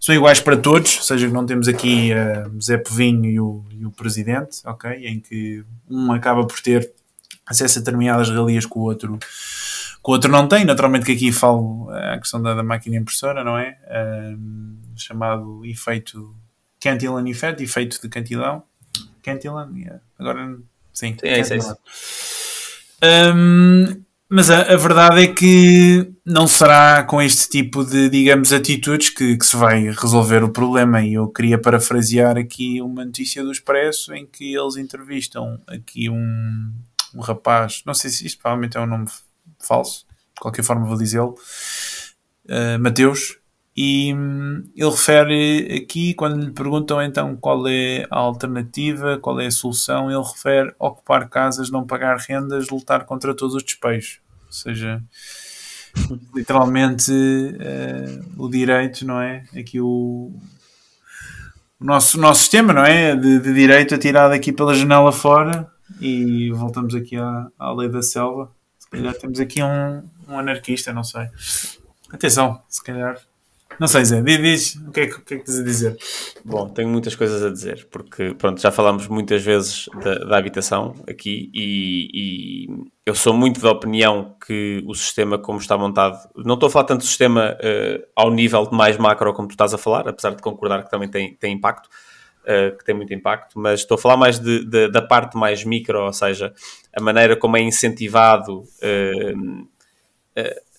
são iguais para todos, ou seja, não temos aqui uh, Zé Povinho e o, e o Presidente, ok? Em que um acaba por ter acesso a determinadas regalias que o outro que o outro não tem. Naturalmente que aqui falo a questão da, da máquina impressora, não é? Um, chamado efeito Cantillon Effect, efeito de Cantillon. Cantillon, yeah. agora sim. sim é isso, é isso. Um, mas a, a, verdade é que não será com este tipo de, digamos, atitudes que, que, se vai resolver o problema. E eu queria parafrasear aqui uma notícia do Expresso em que eles entrevistam aqui um, um rapaz, não sei se isto provavelmente é um nome falso, de qualquer forma vou dizê-lo, uh, Mateus, e hum, ele refere aqui, quando lhe perguntam então qual é a alternativa, qual é a solução, ele refere ocupar casas, não pagar rendas, lutar contra todos os despejos. Ou seja, literalmente uh, o direito, não é? Aqui o, o nosso, nosso sistema, não é? De, de direito atirado aqui pela janela fora e voltamos aqui à, à lei da selva se calhar temos aqui um, um anarquista, não sei. Atenção, se calhar. Não sei, Zé, diz, o que, é que, que é que tens a dizer? Bom, tenho muitas coisas a dizer, porque pronto, já falámos muitas vezes da, da habitação aqui e, e, eu sou muito da opinião que o sistema como está montado, não estou a falar tanto do sistema uh, ao nível mais macro como tu estás a falar, apesar de concordar que também tem, tem impacto, uh, que tem muito impacto, mas estou a falar mais de, de, da parte mais micro, ou seja, a maneira como é incentivado uh, uh,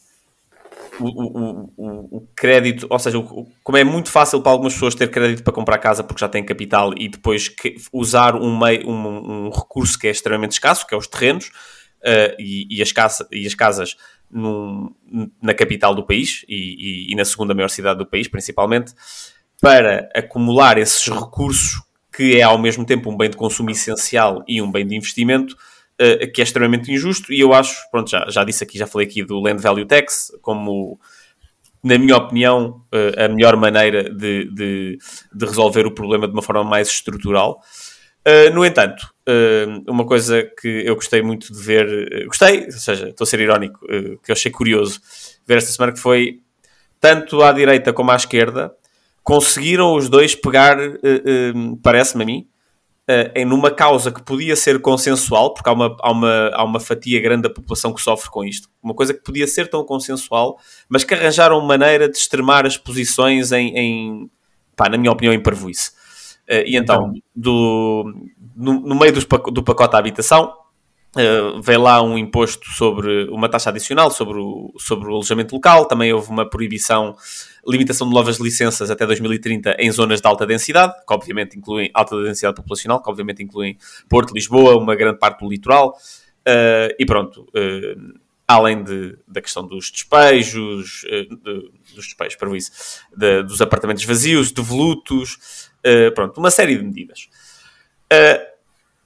o, o, o, o, crédito, ou seja, como é muito fácil para algumas pessoas ter crédito para comprar casa porque já têm capital e depois que, usar um, meio, um, um, recurso que é extremamente escasso, que é os terrenos e, e, as casa, e as casas num, na capital do país e, e na segunda maior cidade do país, principalmente para acumular esses recursos que é ao mesmo tempo um bem de consumo essencial e um bem de investimento, uh, que é extremamente injusto. E eu acho, pronto, já, já disse aqui, já falei aqui do Land Value Tax, como, na minha opinião, uh, a melhor maneira de, de, de, resolver o problema de uma forma mais estrutural. Uh, no entanto, uma coisa que eu gostei muito de ver, gostei, ou seja, estou a ser irónico, que eu achei curioso ver esta semana, que foi tanto à direita como à esquerda, conseguiram os dois pegar, uh, uh, parece-me a mim, uh, em numa causa que podia ser consensual, porque há uma, há, uma, há uma fatia grande da população que sofre com isto, uma coisa que podia ser tão consensual, mas que arranjaram maneira de extremar as posições em, em pá, na minha opinião, em parvoíce. e então, do, no, no meio dos, do pacote da habitação, Uh, veio lá um imposto sobre uma taxa adicional sobre o, sobre o alojamento local, também houve uma proibição, limitação de novas licenças até 2030 em zonas de alta densidade, que obviamente incluem alta densidade populacional, que obviamente incluem Porto, Lisboa, uma grande parte do litoral, uh, e pronto, uh, além de, da questão dos despejos, de, dos despejos, para isso, de, dos apartamentos vazios, devolutos, pronto, uma série de medidas. Uh,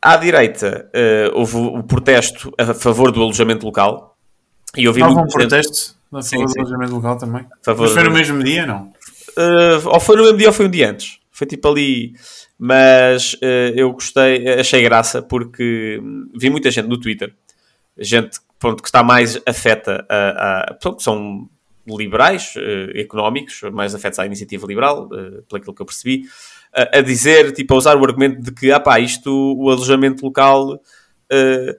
à direita, uh, houve o protesto a favor do alojamento local. E houve um protesto a favor do alojamento local também. Mas foi no mesmo dia, não? Uh, ou foi no mesmo dia ou foi um dia antes. Foi tipo ali. Mas uh, eu gostei, achei graça porque vi muita gente no Twitter, gente pronto, que está mais afeta a. a que são liberais, uh, económicos, mais afetos à iniciativa liberal, uh, pelo que eu percebi, a, dizer, tipo, a usar o argumento de que, ah pá, isto, o alojamento local uh,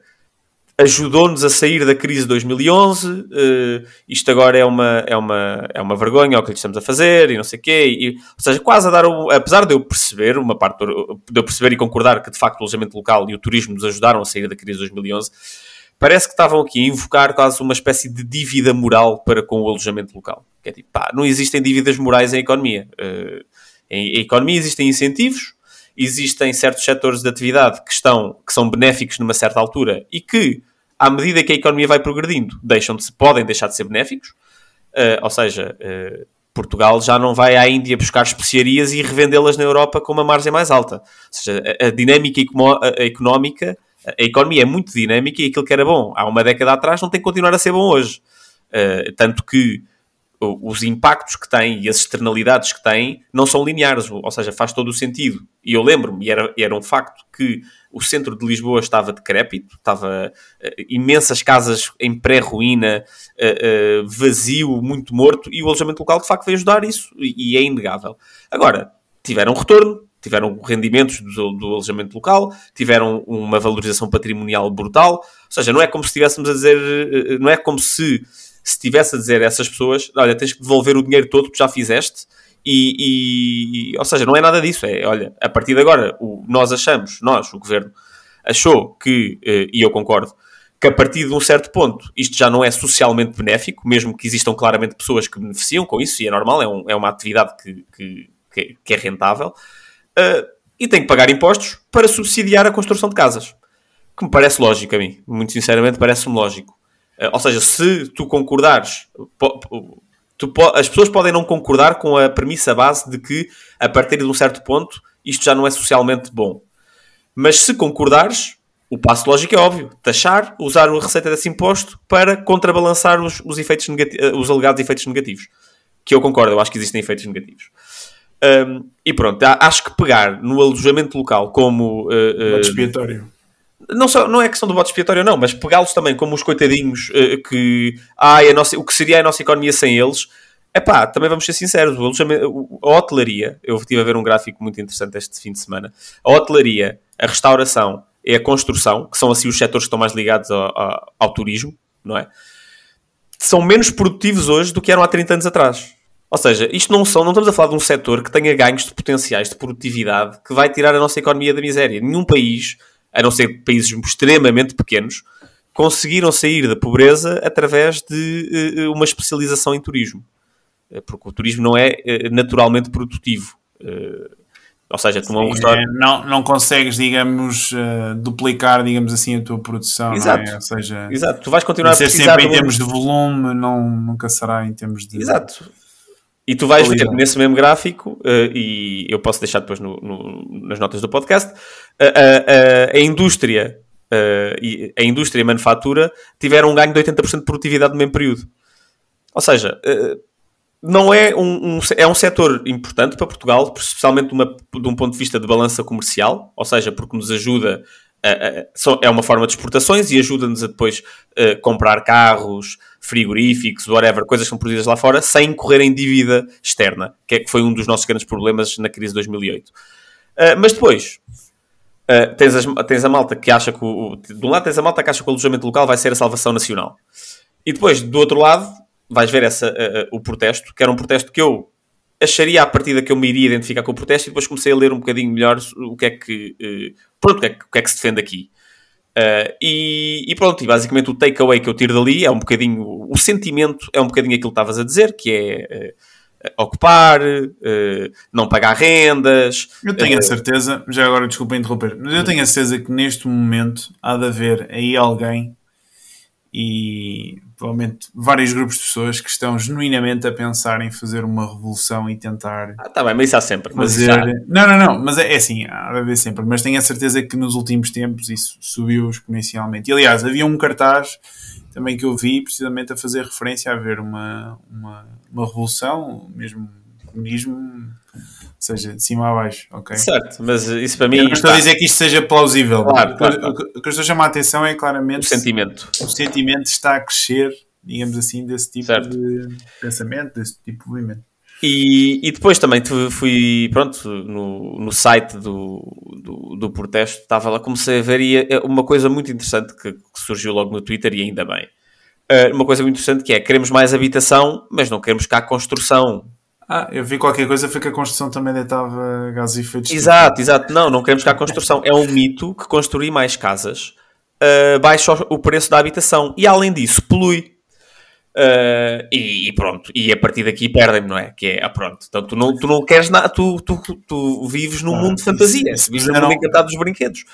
ajudou-nos a sair da crise de 2011, uh, eh, isto agora é uma, é, uma, é uma vergonha o que lhe estamos a fazer e não sei o quê, e, ou seja, quase a dar, um, apesar de eu perceber, uma parte de eu perceber e concordar que de facto o alojamento local e o turismo nos ajudaram a sair da crise de 2011, parece que estavam aqui a invocar quase uma espécie de dívida moral para com o alojamento local. Que é tipo, pá, não existem dívidas morais em economia. Uh, em economia existem incentivos, existem certos setores de atividade que, estão, que são benéficos numa certa altura e que, à medida que a economia vai progredindo, deixam de, podem deixar de ser benéficos. Uh, ou seja, uh, Portugal já não vai à Índia buscar especiarias e revendê-las na Europa com uma margem mais alta. Ou seja, a, a dinâmica a, a económica, a economia é muito dinâmica e aquilo que era bom há uma década atrás não tem que continuar a ser bom hoje. Uh, tanto que os impactos que tem e as externalidades que tem não são lineares, ou seja, faz todo o sentido. E eu lembro-me, e era, era um facto, que o centro de Lisboa estava decrépito, estava uh, imensas casas em pré-ruína, uh, uh, vazio, muito morto, e o alojamento local de facto veio ajudar isso, e, e é inegável. Agora, tiveram retorno, tiveram rendimentos do, do, alojamento local, tiveram uma valorização patrimonial brutal, ou seja, não é como se estivéssemos a dizer, não é como se se estivesse a dizer a essas pessoas, olha, tens que devolver o dinheiro todo que já fizeste, e, e, ou seja, não é nada disso, é, olha, a partir de agora, o, nós achamos, nós, o Governo, achou que, eh, e eu concordo, que a partir de um certo ponto isto já não é socialmente benéfico, mesmo que existam claramente pessoas que beneficiam com isso, e é normal, é, um, é uma atividade que, que, que é rentável, uh, e tem que pagar impostos para subsidiar a construção de casas. Que me parece lógico a mim, muito sinceramente parece-me lógico. Eh, ou seja, se tu concordares, tu, as pessoas podem não concordar com a premissa base de que a partir de um certo ponto isto já não é socialmente bom. Mas se concordares, o passo lógico é óbvio: taxar, usar a receita desse imposto para contrabalançar os, os, efeitos eh, os alegados efeitos negativos. Que eu concordo, eu acho que existem efeitos negativos. Um, e pronto, acho que pegar no alojamento local como. Uh, uh, não, só, não é questão do voto expiatório, não, mas pegá-los também como os coitadinhos uh, que. Ai, a nossa, o que seria a nossa economia sem eles? É pá, também vamos ser sinceros, a hotelaria, eu estive a ver um gráfico muito interessante este fim de semana. A hotelaria, a restauração e a construção, que são assim os setores que estão mais ligados ao, ao, ao turismo, não é? São menos produtivos hoje do que eram há 30 anos atrás. Ou seja, isto não são, não estamos a falar de um setor que tenha ganhos de potenciais de produtividade que vai tirar a nossa economia da miséria. Nenhum país a não ser países extremamente pequenos, conseguiram sair da pobreza através de uh, uma especialização em turismo. Uh, porque o turismo não é naturalmente produtivo. ou seja, tu não, é, não, não consegues, digamos, duplicar, digamos assim, a tua produção. Exato. É? Ou seja, Exato. Tu vais continuar a ser sempre em termos de volume, não, nunca será em termos de. Exato. E tu vais ver nesse mesmo gráfico, e eu posso deixar depois no, no, nas notas do podcast, a, a, a indústria uh, a indústria e a manufatura tiveram um ganho de 80% de produtividade no mesmo período. Ou seja, uh, não é um, um, é um setor importante para Portugal, especialmente uma, de um ponto de vista de balança comercial, ou seja, porque nos ajuda é uma forma de exportações e ajuda-nos a depois uh, comprar carros, frigoríficos, whatever, coisas que são produzidas lá fora, sem correr em dívida externa, que, é, que foi um dos nossos grandes problemas na crise de 2008. Uh, mas depois, uh, tens, as, tens, a malta que acha que, o, de um lado tens a malta que acha que o alojamento local vai ser a salvação nacional. E depois, do outro lado, vais ver essa, o protesto, que era um protesto que eu acharia à partida que eu me iria identificar com o protesto e depois comecei a ler um bocadinho melhor o que é que, uh, pronto, o que, é que, o que, é que se defende aqui. Uh, e, e, pronto, e basicamente o takeaway que eu tiro dali é um bocadinho, o sentimento é um bocadinho aquilo que estavas a dizer, que é uh, ocupar, não pagar rendas. Eu tenho a certeza, já agora desculpa interromper, mas eu tenho a certeza que neste momento há de haver aí alguém e provavelmente vários grupos de pessoas que estão genuinamente a pensar em fazer uma revolução e tentar. Ah, tá bem, mas isso há sempre. Fazer... Já... Não, não, não, mas é, é assim, há de haver sempre. Mas tenho a certeza que nos últimos tempos isso subiu exponencialmente. E aliás, havia um cartaz também que eu vi precisamente a fazer referência a haver uma, uma, uma revolução, mesmo comunismo seja, de cima a baixo, ok? Certo, mas isso para mim. Eu não estou a dizer que isto seja plausível. Claro, claro, claro. O que eu estou a chamar a atenção é claramente. O sentimento. O sentimento está a crescer, digamos assim, desse tipo certo. de pensamento, desse tipo de movimento. E, e depois também fui, pronto, no, no site do, do, do protesto, estava lá, comecei a ver e é uma coisa muito interessante que, que surgiu logo no Twitter e ainda bem. Uh, uma coisa muito interessante que é, queremos mais habitação, mas não queremos cá construção ah, eu vi qualquer coisa, foi que a construção também deitava gases e efeitos. Exato, exato. Não, não queremos que a construção. É um mito que construir mais casas uh, baixa o preço da habitação. E além disso, polui. Uh, e, e, pronto, e a partir daqui perdem-me, não é? Que é, ah, pronto, então tu não, tu não queres nada, tu, tu, tu, vives num ah, mundo de fantasia, isso, vives num mundo encantado dos brinquedos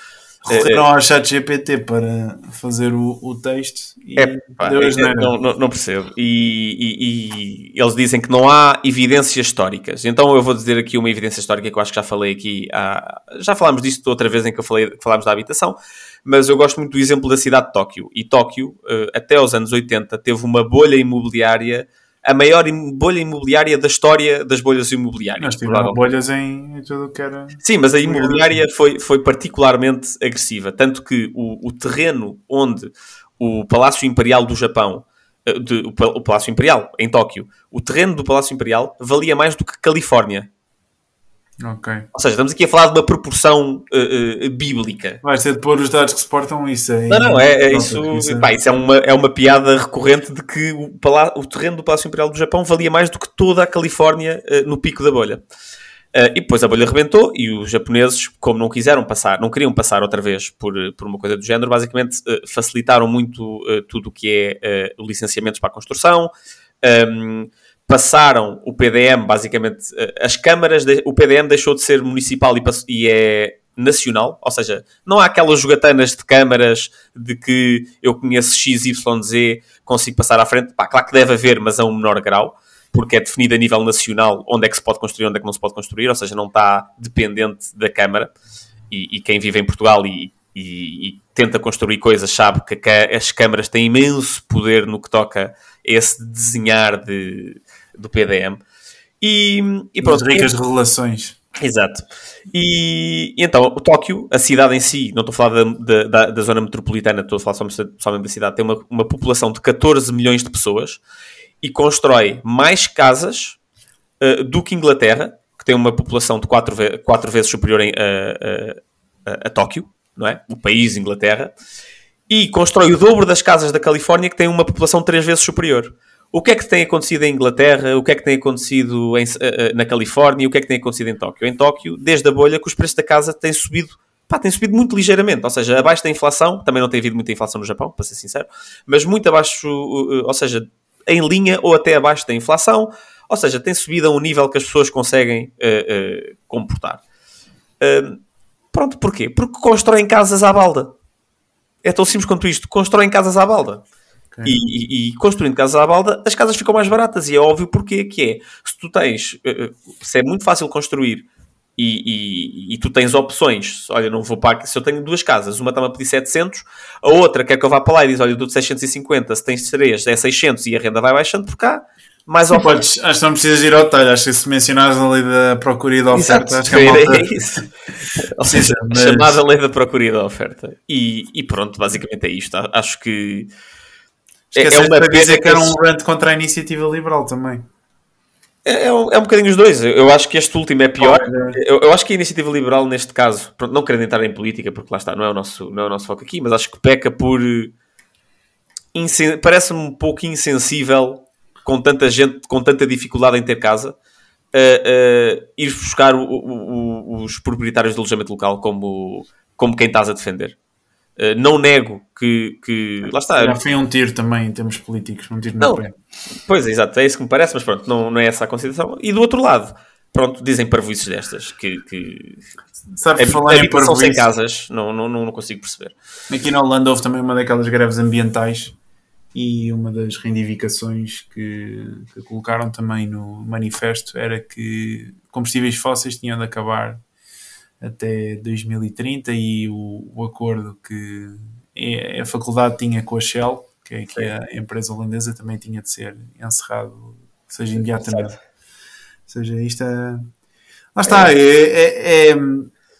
recorreram ao chat GPT para fazer o, o texto e é, pá, é, não, não, não, percebo. E, e, e, eles dizem que não há evidências históricas. Então eu vou dizer aqui uma evidência histórica que eu acho que já falei aqui. Há, já falámos disto outra vez em que eu falei, falámos da habitação, mas eu gosto muito do exemplo da cidade de Tóquio. E Tóquio, eh, até os anos 80, teve uma bolha imobiliária a maior bolha imobiliária da história das bolhas imobiliárias. Nós tivemos bolhas em, tudo que era. Sim, mas a imobiliária foi, foi particularmente agressiva. Tanto que o, o terreno onde o Palácio Imperial do Japão, eh, de, o, o Palácio Imperial em Tóquio, o terreno do Palácio Imperial valia mais do que Califórnia. Ok. Ou seja, estamos aqui a falar de uma proporção uh, uh, bíblica. Vai ser de pôr os dados que suportam isso aí. Não, não, é, é isso, isso, é... Pá, isso é, uma, é uma piada recorrente de que o, o terreno do Palácio Imperial do Japão valia mais do que toda a Califórnia uh, no pico da bolha. e depois a bolha rebentou e os japoneses, como não quiseram passar, não queriam passar outra vez por, por uma coisa do género, basicamente facilitaram muito tudo o que é licenciamentos para a construção. Um, passaram o PDM, basicamente, eh, as câmaras, de, o PDM deixou de ser municipal e, e, é nacional, ou seja, não há aquelas jogatanas de câmaras de que eu conheço XYZ, consigo passar à frente. Pá, claro que deve haver, mas a um menor grau, porque é definido a nível nacional onde é que se pode construir, onde é que não se pode construir, ou seja, não está dependente da Câmara. E, e quem vive em Portugal e, e, tenta construir coisas sabe que, as câmaras têm imenso poder no que toca esse desenhar de, do PDM. E, e pronto. As ricas revelações. Exato. E, e, então, o Tóquio, a cidade em si, não estou a falar da, da, da zona metropolitana, estou a falar somente, da cidade, tem uma, uma população de 14 milhões de pessoas e constrói mais casas uh, do que Inglaterra, que tem uma população de 4, ve quatro vezes superior em, a, a, a, Tóquio, não é? O país Inglaterra. E constrói o dobro das casas da Califórnia, que tem uma população três vezes superior. O que é que tem acontecido em Inglaterra? O que é que tem acontecido em, uh, na Califórnia? O que é que tem acontecido em Tóquio? Em Tóquio, desde a bolha, que os preços da casa têm subido pá, subido muito ligeiramente, ou seja, abaixo da inflação, também não tem havido muita inflação no Japão, para ser sincero, mas muito abaixo, ou seja, em linha ou até abaixo da inflação, ou seja, tem subido a um nível que as pessoas conseguem uh, uh, comportar. Uh, pronto, porquê? Porque constroem casas à balda. É tão simples quanto isto, constroem casas à balda Okay. E, e, e, construindo casas à balda, as casas ficam mais baratas. E é óbvio porque que é. Se tu tens, eh, eh, se é muito fácil construir e, e, e, tu tens opções, olha, não vou para se eu tenho duas casas, uma está-me a pedir 700, a outra quer que eu vá para lá e diz, olha, eu dou 650, se tens três é 600 e a renda vai baixando por cá, mais Sim, podes, acho que não precisas ir ao detalhe, acho que se mencionares a lei da procura e da oferta, Exato, acho que é, malta... é isso. Ou seja, mas... chamada lei da procura e da oferta. E, e pronto, basicamente é isto. Acho que Esqueceste é, é uma para dizer que era um rant contra a iniciativa liberal também. É, é, um, é um bocadinho os dois. Eu acho que este último é pior. Eu, eu, acho que a iniciativa liberal, neste caso, pronto, não querendo entrar em política, porque lá está, não é o nosso, não é o nosso foco aqui, mas acho que peca por. Parece-me um pouco insensível com tanta gente, com tanta dificuldade em ter casa, uh, uh, ir buscar o, o, os proprietários do alojamento local como, como quem estás a defender. Uh, não nego que, que. Lá está. Já foi um tiro também em termos políticos, um tiro não, pé. Pois, exato, é isso que me parece, mas pronto, não, não é essa a consideração. E do outro lado, pronto, dizem parvoices destas, que. que Sabes, é, falar em parvoices... sem casas, não, não, não, não consigo perceber. Aqui na Holanda houve também uma daquelas greves ambientais e uma das reivindicações que, que colocaram também no manifesto era que combustíveis fósseis tinham de acabar até 2030 e o, o acordo que a faculdade tinha com a Shell, que é, que é a empresa holandesa, também tinha de ser encerrado, seja imediatamente. Ou seja, isto é... Lá está, é, é, é,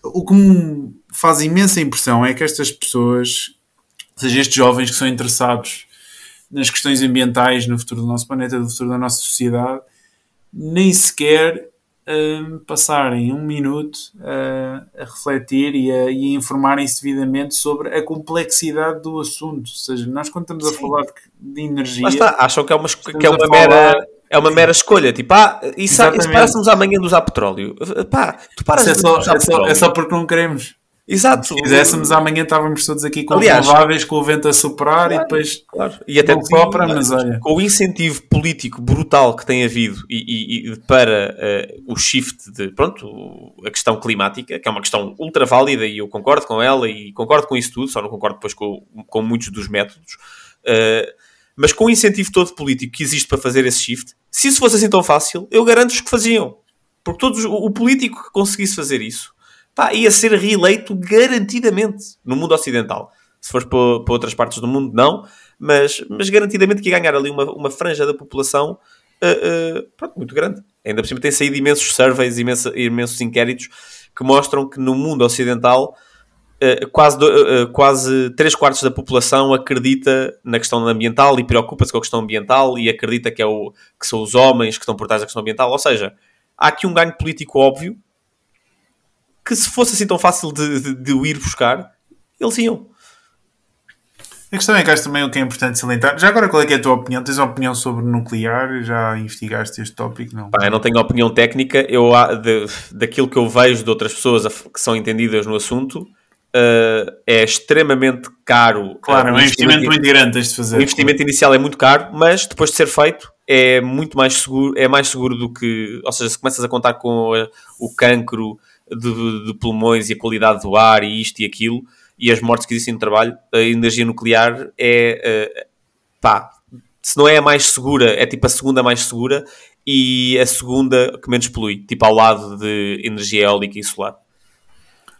o que me faz imensa impressão é que estas pessoas, ou seja, estes jovens que são interessados nas questões ambientais, no futuro do nosso planeta, no futuro da nossa sociedade, nem sequer passarem um minuto uh, a refletir e a, e a informarem-se devidamente sobre a complexidade do assunto. Ou seja, nós quando estamos Sim. a falar de, de energia. Mas está, acham que é uma, que é uma mera. É uma mera escolha, tipo, ah, e se, e se parássemos amanhã de usar petróleo? Pá, tu paras é só, é, só, é só porque não queremos. Exato. Se quiséssemos amanhã estávamos todos aqui com Aliás, renováveis, com o vento a soprar claro, e depois claro. e até própria, mas olha. com o incentivo político brutal que tem havido e, e, e para uh, o shift de pronto, a questão climática, que é uma questão ultra válida e eu concordo com ela e concordo com isso tudo, só não concordo depois com, com muitos dos métodos. Uh, mas com o incentivo todo político que existe para fazer esse shift, se isso fosse assim tão fácil, eu garanto-vos que faziam. Porque todos, o político que conseguisse fazer isso pá, ia ser reeleito garantidamente no mundo ocidental. Se fores para, para outras partes do mundo, não, mas, mas garantidamente que ia ganhar ali uma, uma franja da população uh, uh, pronto, muito grande. Ainda por cima tem saído imensos surveys, imensos, imensos inquéritos que mostram que no mundo ocidental uh, quase, quase 3 quartos da população acredita na questão ambiental e preocupa-se com a questão ambiental e acredita que, é o, que são os homens que estão por trás da questão ambiental. Ou seja, há aqui um ganho político óbvio que se fosse assim tão fácil de, de, de o ir buscar, eles iam. A questão é que acho também o que é importante salientar. Já agora, qual é, é a tua opinião? Tens opinião sobre nuclear? Já investigaste este tópico? Não? Pá, eu não tenho opinião técnica. Eu, de, daquilo que eu vejo de outras pessoas que são entendidas no assunto, uh, é extremamente caro. Claro, uh, é um investimento, muito grande de fazer. O investimento inicial é muito caro, mas depois de ser feito é muito mais seguro, é mais seguro do que... Ou seja, se começas a contar com o cancro de, de, pulmões e a qualidade do ar e isto e aquilo e as mortes que existem no trabalho, a energia nuclear é uh, pá, se não é a mais segura, é tipo a segunda mais segura e a segunda que menos polui, tipo ao lado de energia eólica e solar.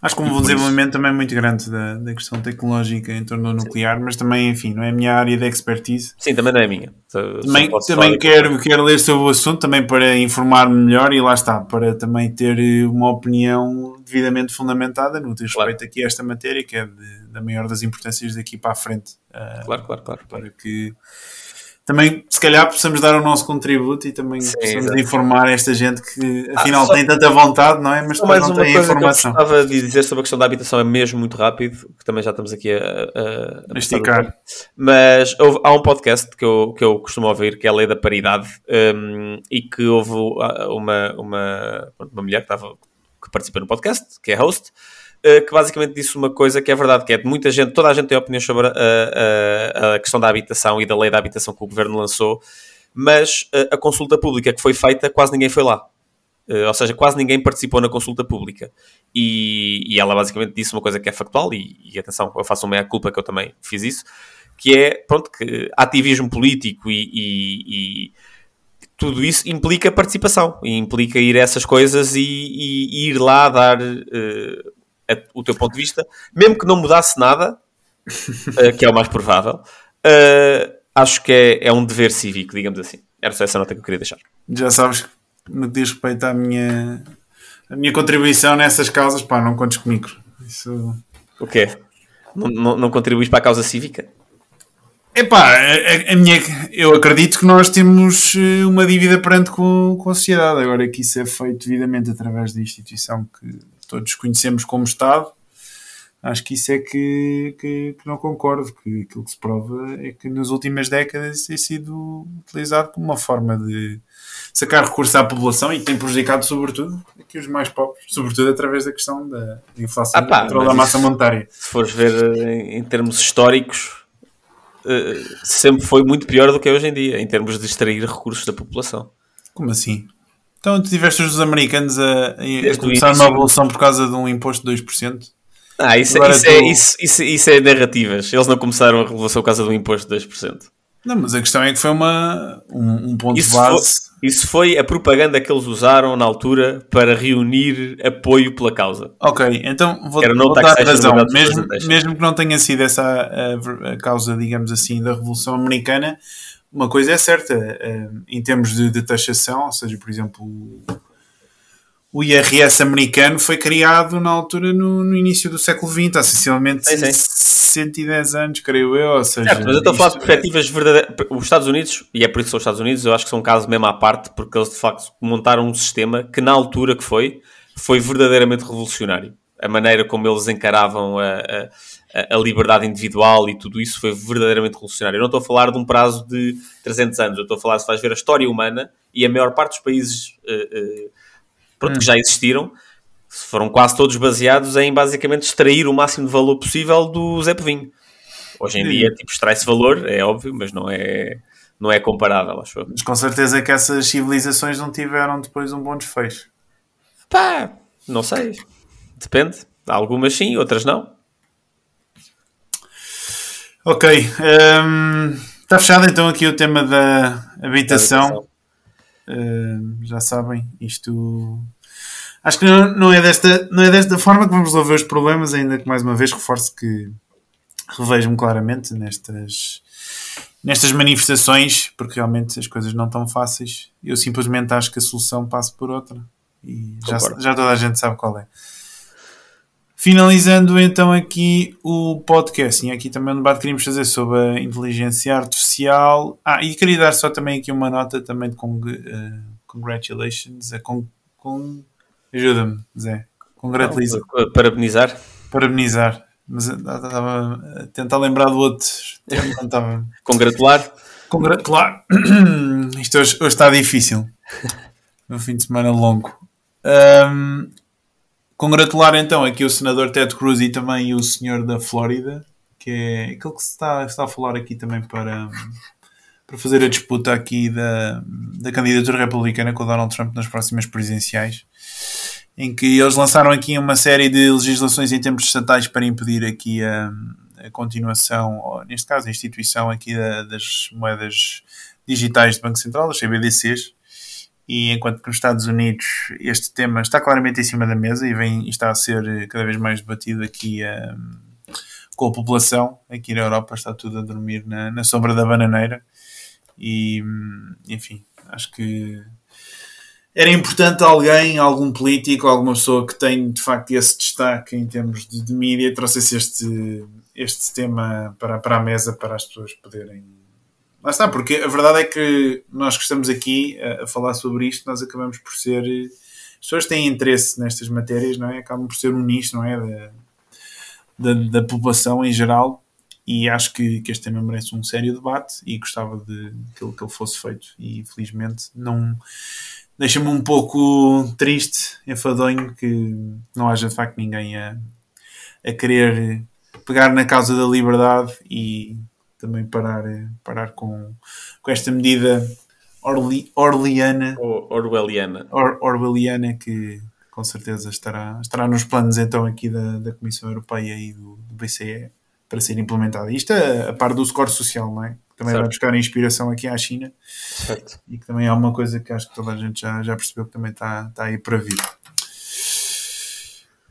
Acho que houve um desenvolvimento isso. também muito grande da, da questão tecnológica em torno do nuclear, mas também, enfim, não é a minha área de expertise. Sim, também não é a minha. Também, também quero, quero ler sobre o assunto, também para informar-me melhor e lá está, para também ter eh, uma opinião devidamente fundamentada no que respeito claro. aqui a esta matéria, que é de, da maior das importâncias daqui para a frente. Uh, claro, claro, claro. Para que também, se calhar, possamos dar o nosso contributo e também Sim, possamos exatamente. informar esta gente que, ah, afinal, ah, só... tem tanta vontade, não é? Mas depois não tem informação. Que eu gostava de dizer sobre a questão da habitação é mesmo muito rápido, que também já estamos aqui a, a, a esticar. Mas houve, há um podcast que eu, que eu costumo ouvir, que é a Lei da Paridade, um, e que houve uma, uma, uma mulher que, estava, que participa no podcast, que é host, que basicamente disse uma coisa que é verdade, que é de muita gente, toda a gente tem opiniões sobre a, a, a questão da habitação e da lei da habitação que o governo lançou, mas a, eh, a consulta pública que foi feita, quase ninguém foi lá. Uh, ou seja, quase ninguém participou na consulta pública. E, e ela basicamente disse uma coisa que é factual, e, e atenção, eu faço uma meia-culpa que eu também fiz isso, que é, pronto, que ativismo político e, e, e tudo isso implica participação, implica ir a essas coisas e, ir lá dar uh, o teu ponto de vista, mesmo que não mudasse nada, uh, que é o mais provável, uh, acho que é, é, um dever cívico, digamos assim. Era só essa nota que eu queria deixar. Já sabes, no que diz respeito à minha, a minha contribuição nessas causas, pá, não contes comigo. Isso... O quê? Não, não, não contribuis para a causa cívica? Epá, a, a minha, eu acredito que nós temos eh, uma dívida perante com, com a sociedade. Agora que isso é feito devidamente através da instituição que todos conhecemos como Estado, acho que isso é que, que, que, não concordo. Que aquilo que se prova é que nas últimas décadas tem sido utilizado como uma forma de sacar recursos à população e tem prejudicado, sobretudo, aqui os mais pobres, sobretudo através da questão da inflação ah, pá, da massa monetária. Se fores ver em, em termos históricos eh, sempre foi muito pior do que é hoje em dia, em termos de extrair recursos da população. Como assim? Então tu tiveste os americanos a, a começar uma evolução por causa de um imposto de 2%? Ah, isso, é- isso, tu... é, isso, isso, isso, é narrativas. Eles não começaram a revolução por causa de um imposto de 2%. Não, mas a questão é que foi uma, um, um ponto isso de base. Foi, isso foi a propaganda que eles usaram na altura para reunir apoio pela causa. Ok, então vou, vou dar razão. Mesmo, mesmo que não tenha sido essa a, a, causa, digamos assim, da Revolução Americana, uma coisa é certa, eh, em termos de, de taxação, ou seja, por exemplo, o IRS americano foi criado na altura no, no início do século XX, há sensivelmente sim, sim. 110 anos, creio eu. Ou seja, certo, mas eu estou a falar de perspectivas verdadeiras. Os Estados Unidos, e é por isso que são os Estados Unidos, eu acho que são um caso mesmo à parte, porque eles de facto montaram um sistema que na altura que foi, foi verdadeiramente revolucionário. A maneira como eles encaravam a, a, a liberdade individual e tudo isso foi verdadeiramente revolucionário. Eu não estou a falar de um prazo de 300 anos, eu estou a falar, se vais ver a história humana e a maior parte dos países. Uh, uh, pronto, hum. que já existiram, foram quase todos baseados em basicamente extrair o máximo de valor possível do Zé Povinho. Hoje em Sim. dia, tipo, extrai-se valor, é óbvio, mas não é, não é comparável, acho eu. Mas com certeza que essas civilizações não tiveram depois um bom desfecho. Pá, não sei. Depende. Algumas sim, outras não. Ok. Um, está fechado então aqui o tema da habitação. Uh, já sabem, isto acho que não, não, é desta, não é desta forma que vamos resolver os problemas, ainda que mais uma vez reforço que revejo-me claramente nestas, nestas manifestações, porque realmente as coisas não estão fáceis. Eu simplesmente acho que a solução passa por outra e já, já toda a gente sabe qual é. Finalizando então aqui o podcast, e aqui também um debate que queríamos fazer sobre a inteligência artificial. Ah, e queria dar só também aqui uma nota também de cong uh, congratulations, a con con ajuda-me, Zé. Congratulations. Parabenizar. Parabenizar. Mas estava a tentar lembrar do outro. Congratular. Congratular. Isto hoje, hoje está difícil. Um fim de semana longo. Um, Congratular então aqui o senador Ted Cruz e também o senhor da Flórida, que é aquele que se está, está a falar aqui também para, para fazer a disputa aqui da, da candidatura republicana com o Donald Trump nas próximas presidenciais, em que eles lançaram aqui uma série de legislações em termos estatais para impedir aqui a, a continuação, ou, neste caso a instituição aqui da, das moedas digitais do Banco Central, as CBDCs, e enquanto que nos Estados Unidos este tema está claramente em cima da mesa e vem está a ser cada vez mais debatido aqui um, com a população, aqui na Europa está tudo a dormir na, na sombra da bananeira. E hum, enfim, acho que era importante alguém, algum político, alguma pessoa que tem de facto esse destaque em termos de, de mídia, trouxesse este, este tema para, para a mesa para as pessoas poderem Lá está, porque a verdade é que nós que estamos aqui a, a falar sobre isto, nós acabamos por ser. As pessoas têm interesse nestas matérias, não é? Acabam por ser um nicho, não é? Da, da, da população em geral e acho que, que este tema merece um sério debate e gostava de que ele, que ele fosse feito e infelizmente não deixa-me um pouco triste, enfadonho que não haja de facto ninguém a, a querer pegar na causa da liberdade e também parar, parar com, com esta medida orli, orliana, orwelliana. Or, orwelliana que com certeza estará, estará nos planos então aqui da, da Comissão Europeia e do, do BCE para ser implementada. Isto a, a par do score social, não é? Também certo. vai buscar inspiração aqui à China. Certo. E que também é uma coisa que acho que toda a gente já, já percebeu que também está, está aí para vir.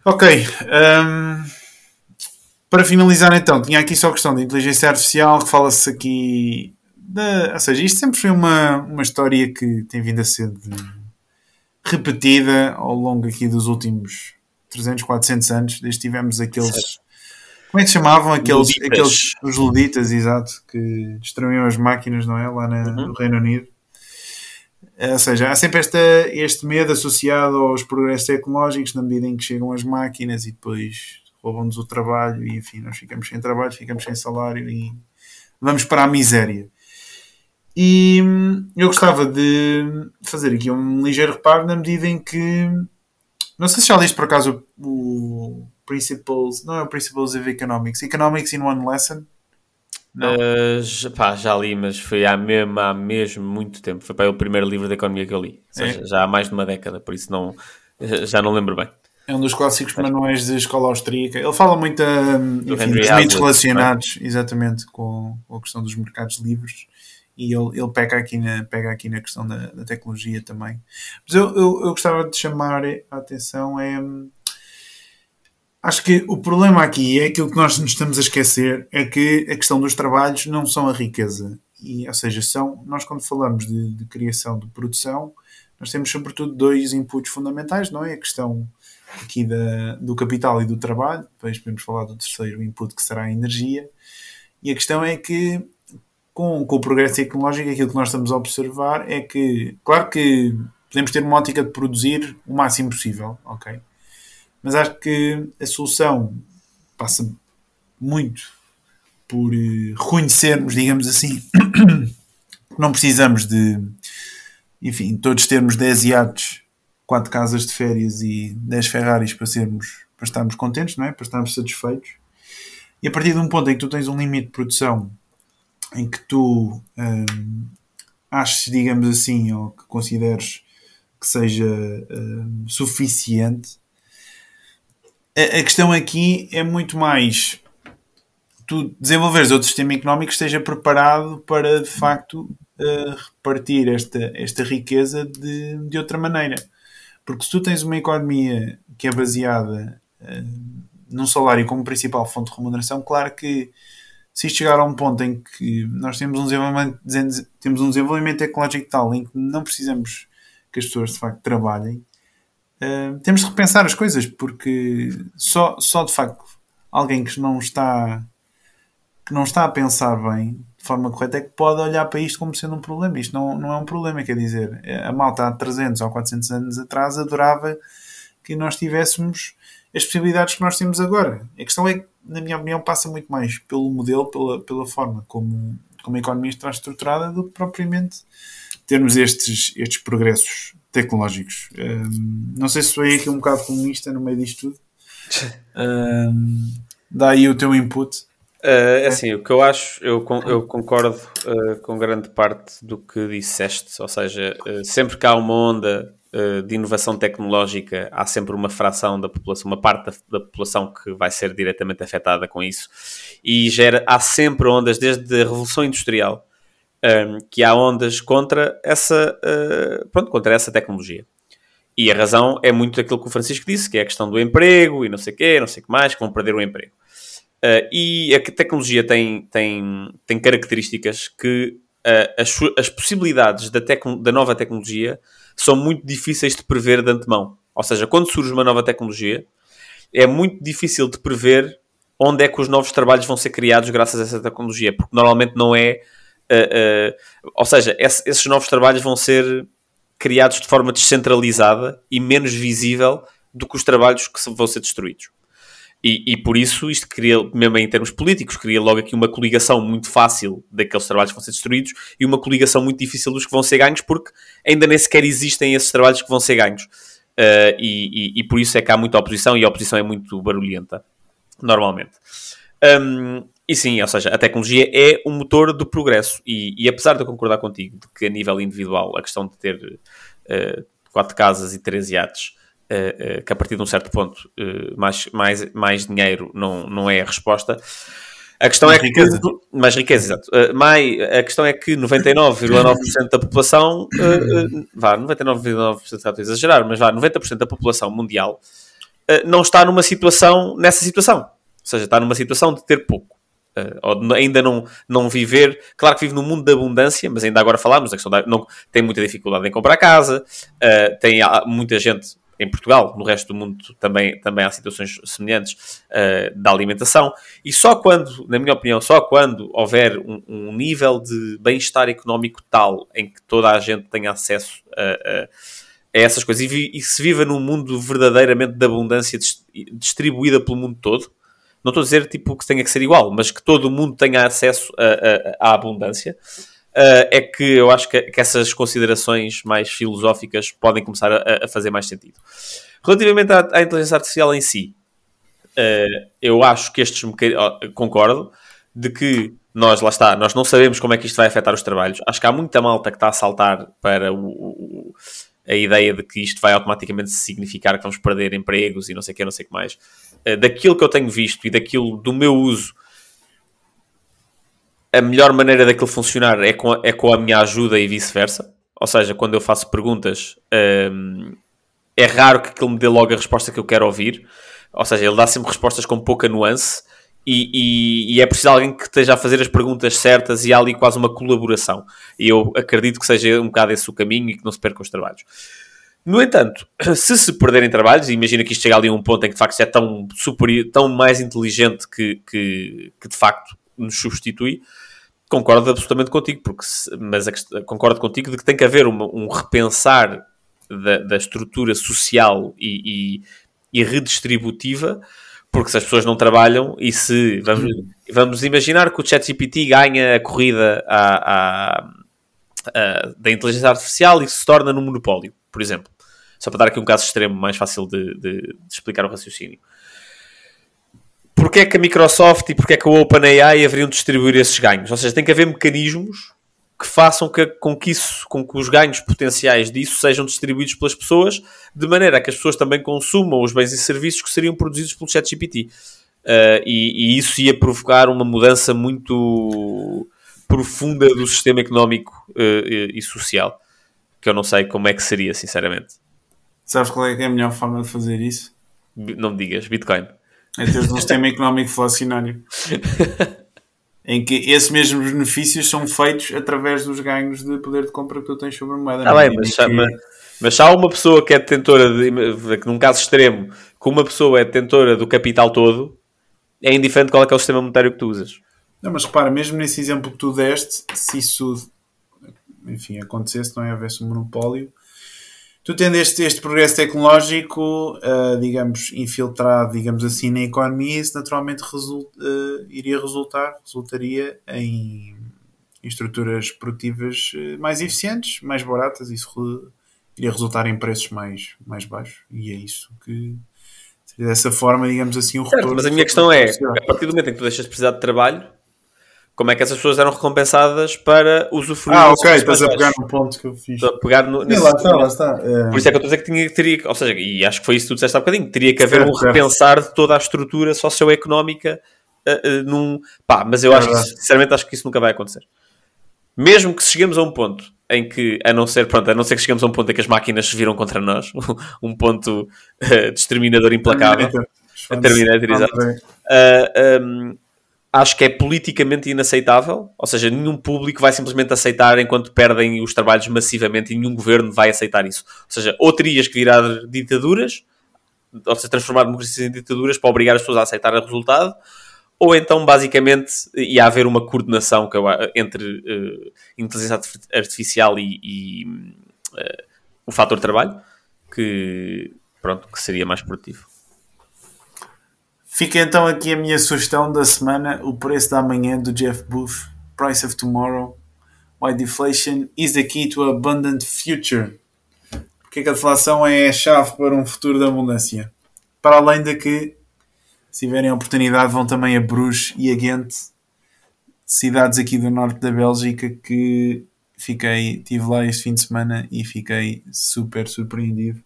Ok. Um, para finalizar então, tinha aqui só a questão da inteligência artificial, que fala-se aqui... De, ou seja, isto sempre foi uma, uma história que tem vindo a ser de, repetida ao longo aqui dos últimos 300, 400 anos, desde tivemos aqueles. Certo. Como é que se chamavam? Aqueles, aqueles os luditas, exato, que destruíam as máquinas, não é? Lá na, uhum. no Reino Unido. Ou seja, há sempre esta, este medo associado aos progressos tecnológicos, na medida em que chegam as máquinas e depois roubam-nos o trabalho, e enfim, nós ficamos sem trabalho, ficamos sem salário e vamos para a miséria. E hum, eu gostava de fazer aqui um ligeiro reparo na medida em que não sei se já liste por acaso o Principles, não é o Principles of Economics, Economics in One Lesson. Uh, já, pá, já li, mas foi há mesmo, há mesmo muito tempo. Foi para o primeiro livro de economia que eu li. Ou seja, é. já há mais de uma década, por isso não, já não lembro bem. É um dos clássicos manuais de escola austríaca. Ele fala muito hum, enfim, dos mitos relacionados, é? exatamente, com, com a questão dos mercados livres e ele, ele pega, aqui na, pega aqui na questão da, da tecnologia também. Mas eu, eu, eu, gostava de chamar a atenção é. Acho que o problema aqui é aquilo que nós nos estamos a esquecer é que a questão dos trabalhos não são a riqueza. E, ou seja, são, nós quando falamos de, de criação de produção, nós temos sobretudo dois inputs fundamentais, não é? A questão aqui da, do capital e do trabalho, depois podemos falar do terceiro input que será a energia. E a questão é que com, com o progresso tecnológico, aquilo que nós estamos a observar é que, claro que podemos ter uma ótica de produzir o máximo possível, ok? Mas acho que a solução passa muito por uh, reconhecermos, digamos assim, que não precisamos de, enfim, todos termos 10 iates, 4 casas de férias e 10 Ferraris para sermos, para estarmos contentes, não é? Para estarmos satisfeitos. E a partir de um ponto em que tu tens um limite de produção em que tu um, aches, digamos assim, ou que consideres que seja um, suficiente. A, a, questão aqui é muito mais tu desenvolveres outro sistema económico que esteja preparado para de facto uh, repartir esta, esta riqueza de, de outra maneira. Porque se tu tens uma economia que é baseada uh, num salário como principal fonte de remuneração, claro que se isto chegar a um ponto em que nós temos um desenvolvimento, temos um desenvolvimento tecnológico tal em que não precisamos que as pessoas de facto trabalhem, uh, temos de repensar as coisas, porque só, só de facto alguém que não está que não está a pensar bem de forma correta é que pode olhar para isto como sendo um problema. Isto não, não é um problema, quer dizer, a malta há 300 ou 400 anos atrás adorava que nós tivéssemos as possibilidades que nós temos agora. A questão é que na minha opinião, passa muito mais pelo modelo, pela, pela forma como, como a economia está estruturada, do que propriamente termos estes, estes progressos tecnológicos. Um, não sei se sou aqui um bocado comunista no meio disto tudo. Um, dá aí o teu input. Uh, é assim, o que eu acho, eu, eu concordo uh, com grande parte do que disseste, ou seja, uh, sempre que há uma onda de inovação tecnológica, há sempre uma fração da população, uma parte da, da, população que vai ser diretamente afetada com isso. E gera, há sempre ondas, desde a Revolução Industrial, um, ehm, que há ondas contra essa, pronto, contra essa tecnologia. E a razão é muito aquilo que o Francisco disse, que é a questão do emprego e não sei o quê, não sei o que mais, que vão perder o emprego. Uh, e a tecnologia tem, tem, tem características que uh, as, as possibilidades da, da nova tecnologia são muito difíceis de prever de antemão. Ou seja, quando surge uma nova tecnologia, é muito difícil de prever onde é que os novos trabalhos vão ser criados graças a essa tecnologia, porque normalmente não é. Uh, ou seja, esse, esses novos trabalhos vão ser criados de forma descentralizada e menos visível do que os trabalhos que vão ser destruídos. E, e, por isso isto cria, mesmo em termos políticos, cria logo aqui uma coligação muito fácil daqueles trabalhos que vão ser destruídos e uma coligação muito difícil dos que vão ser ganhos, porque ainda nem sequer existem esses trabalhos que vão ser ganhos. Uh, e, e, e, por isso é que há muita oposição e a oposição é muito barulhenta, normalmente. Um, e sim, ou seja, a tecnologia é o motor do progresso. E, e, apesar de eu concordar contigo de que a nível individual a questão de ter uh, quatro casas e três iates uh, uh, que a partir de um certo ponto uh, mais, mais, mais dinheiro não, não é a resposta. A questão mais é riqueza. que. Mais riqueza, exato. Uh, mais, a questão é que 99,9% da população. Uh, uh, vá, 99,9% estou a exagerar, mas vá, 90% da população mundial uh, não está numa situação. nessa situação. Ou seja, está numa situação de ter pouco. Ou ainda não, não viver, claro que vive num mundo de abundância, mas ainda agora falámos da questão da, não, tem muita dificuldade em comprar casa, tem muita gente em Portugal, no resto do mundo também, também há situações semelhantes uh, da alimentação, e só quando, na minha opinião, só quando houver um, um nível de bem-estar económico tal em que toda a gente tenha acesso a, a, a essas coisas e, vi, e, se viva num mundo verdadeiramente de abundância distribuída pelo mundo todo, não estou a dizer tipo, que tenha que ser igual, mas que todo mundo tenha acesso à abundância, uh, é que eu acho que, que, essas considerações mais filosóficas podem começar a, a fazer mais sentido. Relativamente à, à, inteligência artificial em si, uh, eu acho que estes concordo de que nós, lá está, nós não sabemos como é que isto vai afetar os trabalhos. Acho que há muita malta que está a saltar para o, o, a ideia de que isto vai automaticamente significar que vamos perder empregos e não sei o que, não sei o que mais. Uh, daquilo que eu tenho visto e daquilo do meu uso a melhor maneira daquilo funcionar é com a, é com a minha ajuda e vice-versa. Ou seja, quando eu faço perguntas, um, é raro que aquilo me dê logo a resposta que eu quero ouvir. Ou seja, ele dá sempre respostas com pouca nuance e, e, e, é preciso alguém que esteja a fazer as perguntas certas e há ali quase uma colaboração. E eu acredito que seja um bocado esse o caminho e que não se percam os trabalhos. No entanto, se se perderem trabalhos, imagina que isto chega ali a um ponto em que de facto é tão, superior, tão mais inteligente que, que, que de facto nos substitui, concordo absolutamente contigo, porque se, mas concordo contigo de que tem que haver uma, um repensar da, da estrutura social e, e, e, redistributiva, porque se as pessoas não trabalham e se vamos, vamos imaginar que o ChatGPT ganha a corrida à, à, à, da inteligência artificial e se torna num monopólio, por exemplo. Só para dar aqui um caso extremo mais fácil de, de, de explicar o raciocínio porque é que a Microsoft e porque é que a OpenAI haveriam de distribuir esses ganhos? Ou seja, tem que haver mecanismos que façam que, com que isso, com que os ganhos potenciais disso sejam distribuídos pelas pessoas, de maneira a que as pessoas também consumam os bens e serviços que seriam produzidos pelo ChatGPT. Uh, e, e, isso ia provocar uma mudança muito profunda do sistema económico uh, e, e social, que eu não sei como é que seria, sinceramente. Sabes qual é, é a melhor forma de fazer isso? Não me digas, Bitcoin. É ter um sistema económico inflacionário. em que esses mesmos benefícios são feitos através dos ganhos de poder de compra que tu tens sobre a moeda. Ah, bem, mas, que... mas, mas se há uma pessoa que é detentora, de, num caso extremo, que uma pessoa é detentora do capital todo, é indiferente qual é, é o sistema monetário que tu usas. Não, mas repara, mesmo nesse exemplo que tu deste, se isso enfim, acontecesse, não é houvesse um monopólio, tu tendo este, este progresso tecnológico, uh, digamos, infiltrado, digamos assim, na economia, isso naturalmente result, uh, iria resultar, resultaria em, em estruturas produtivas eh, mais eficientes, mais baratas, isso re, iria resultar em preços mais, mais baixos, e é isso que seria dessa forma, digamos assim, o retorno. Mas a minha questão é, a partir do momento em que tu deixas de precisar de trabalho, como é que essas pessoas eram recompensadas para usufruir Ah, ok, estás a pegar no ponto que eu fiz. Estou a pegar no. Nesse... lá está, lá está. É... Por isso é que eu estou a dizer que tinha, teria, ou seja, e acho que foi isso que tu disseste há bocadinho, teria que haver certo, um repensar certo. de toda a estrutura socioeconómica uh, uh, num. Pá, mas eu é acho que, sinceramente, acho que isso nunca vai acontecer. Mesmo que cheguemos a um ponto em que, a não ser, pronto, a não ser que cheguemos a um ponto em que as máquinas se viram contra nós, um ponto uh, exterminador implacável. A Terminator, exato. Uh, um, acho que é politicamente inaceitável, ou seja, nenhum público vai simplesmente aceitar enquanto perdem os trabalhos massivamente e nenhum governo vai aceitar isso. Ou seja, ou terias que virar ditaduras, ou seja, transformar democracias em ditaduras para obrigar as pessoas a aceitar o resultado, ou então, basicamente, ia haver uma coordenação entre uh, inteligência artificial e, e uh, o fator trabalho, que, pronto, que seria mais produtivo. Fica então aqui a minha sugestão da semana: o preço da manhã do Jeff Booth, Price of Tomorrow, Why Deflation is the Key to Abundant Future. Porque a deflação é a chave para um futuro de abundância. Para além de que, se tiverem a oportunidade, vão também a Bruges e a Ghent, cidades aqui do norte da Bélgica que fiquei, estive lá este fim de semana e fiquei super surpreendido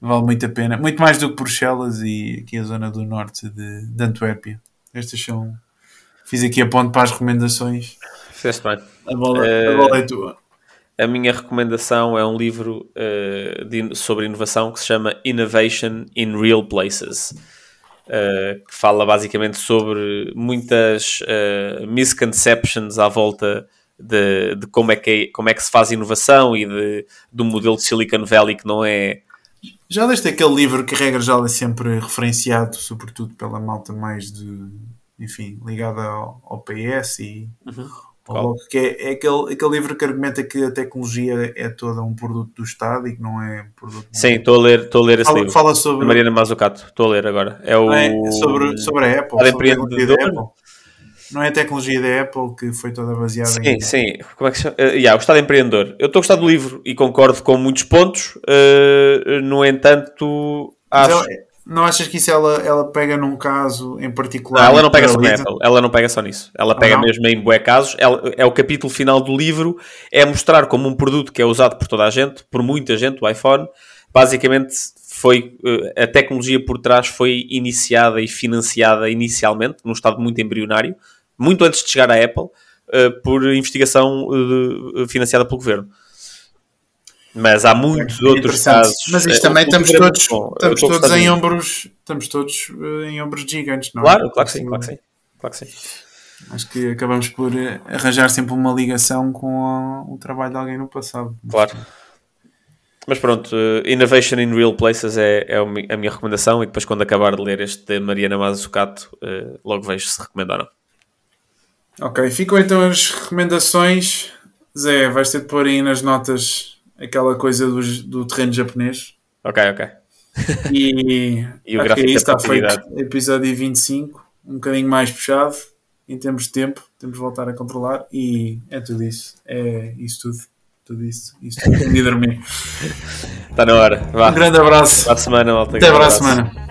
vale muito a pena. Muito mais do que Bruxelas e aqui a zona do norte de, de Antuérpia. Estas são Fiz aqui a ponto para as recomendações. Fizeste bem. A bola, uh, a bola é tua. A minha recomendação é um livro uh, de, sobre inovação que se chama Innovation in Real Places. Uh, que fala basicamente sobre muitas misconceptions à volta de, de, como, é que é, como é que se faz inovação e de, do modelo de Silicon Valley que não é. Já deste aquele livro que, regra geral, é sempre referenciado, sobretudo pela malta mais de, enfim, ligada ao, ao PS e uhum. Que é, é, aquele, aquele livro que argumenta que a tecnologia é toda um produto do Estado e que não é um produto. Sim, estou a ler, estou a ler esse fala, livro. Fala sobre. A Mariana Mazzucato, estou a ler agora. É o. É sobre, sobre a Apple. Sobre a da Apple. Não é a tecnologia da Apple que foi toda baseada sim, em. Sim, sim. Como é que chama? Uh, yeah, o Estado Empreendedor. Eu estou a gostar do livro e concordo com muitos pontos, uh, no entanto, acho. Não achas que isso ela, ela pega num caso em particular? Não, ela não pega só na Apple, ela não pega só nisso. Ela pega ah, mesmo em bué casos. Ela, é o capítulo final do livro, é mostrar como um produto que é usado por toda a gente, por muita gente, o iPhone, basicamente foi eh, a tecnologia por trás foi iniciada e financiada inicialmente, num estado muito embrionário, muito antes de chegar à Apple, eh, por investigação eh, financiada pelo governo. Mas há muitos é outros casos. Mas isto também estamos todos, estamos todos em ombros, estamos todos em ombros gigantes, não é? Claro, claro que sim, claro que sim. Claro que sim. Acho que acabamos por eh, arranjar sempre uma ligação com o trabalho de alguém no passado. Claro. Mas pronto, Innovation in Real Places é, é a minha recomendação e depois quando acabar de ler este de Mariana Mazzucato, logo vejo se recomendaram. Ok, ficam então as recomendações. Zé, vais ter de pôr aí nas notas aquela coisa do, do terreno japonês. Ok, ok. E, e o gráfico é isso, está feito. Episódio 25, um bocadinho mais puxado em termos de tempo, temos de voltar a controlar e é tudo isso. É isso tudo. Tudo isso. Tudo. Tenho de dormir. Está na hora. Vá. Um grande abraço. Até a semana, Até a semana.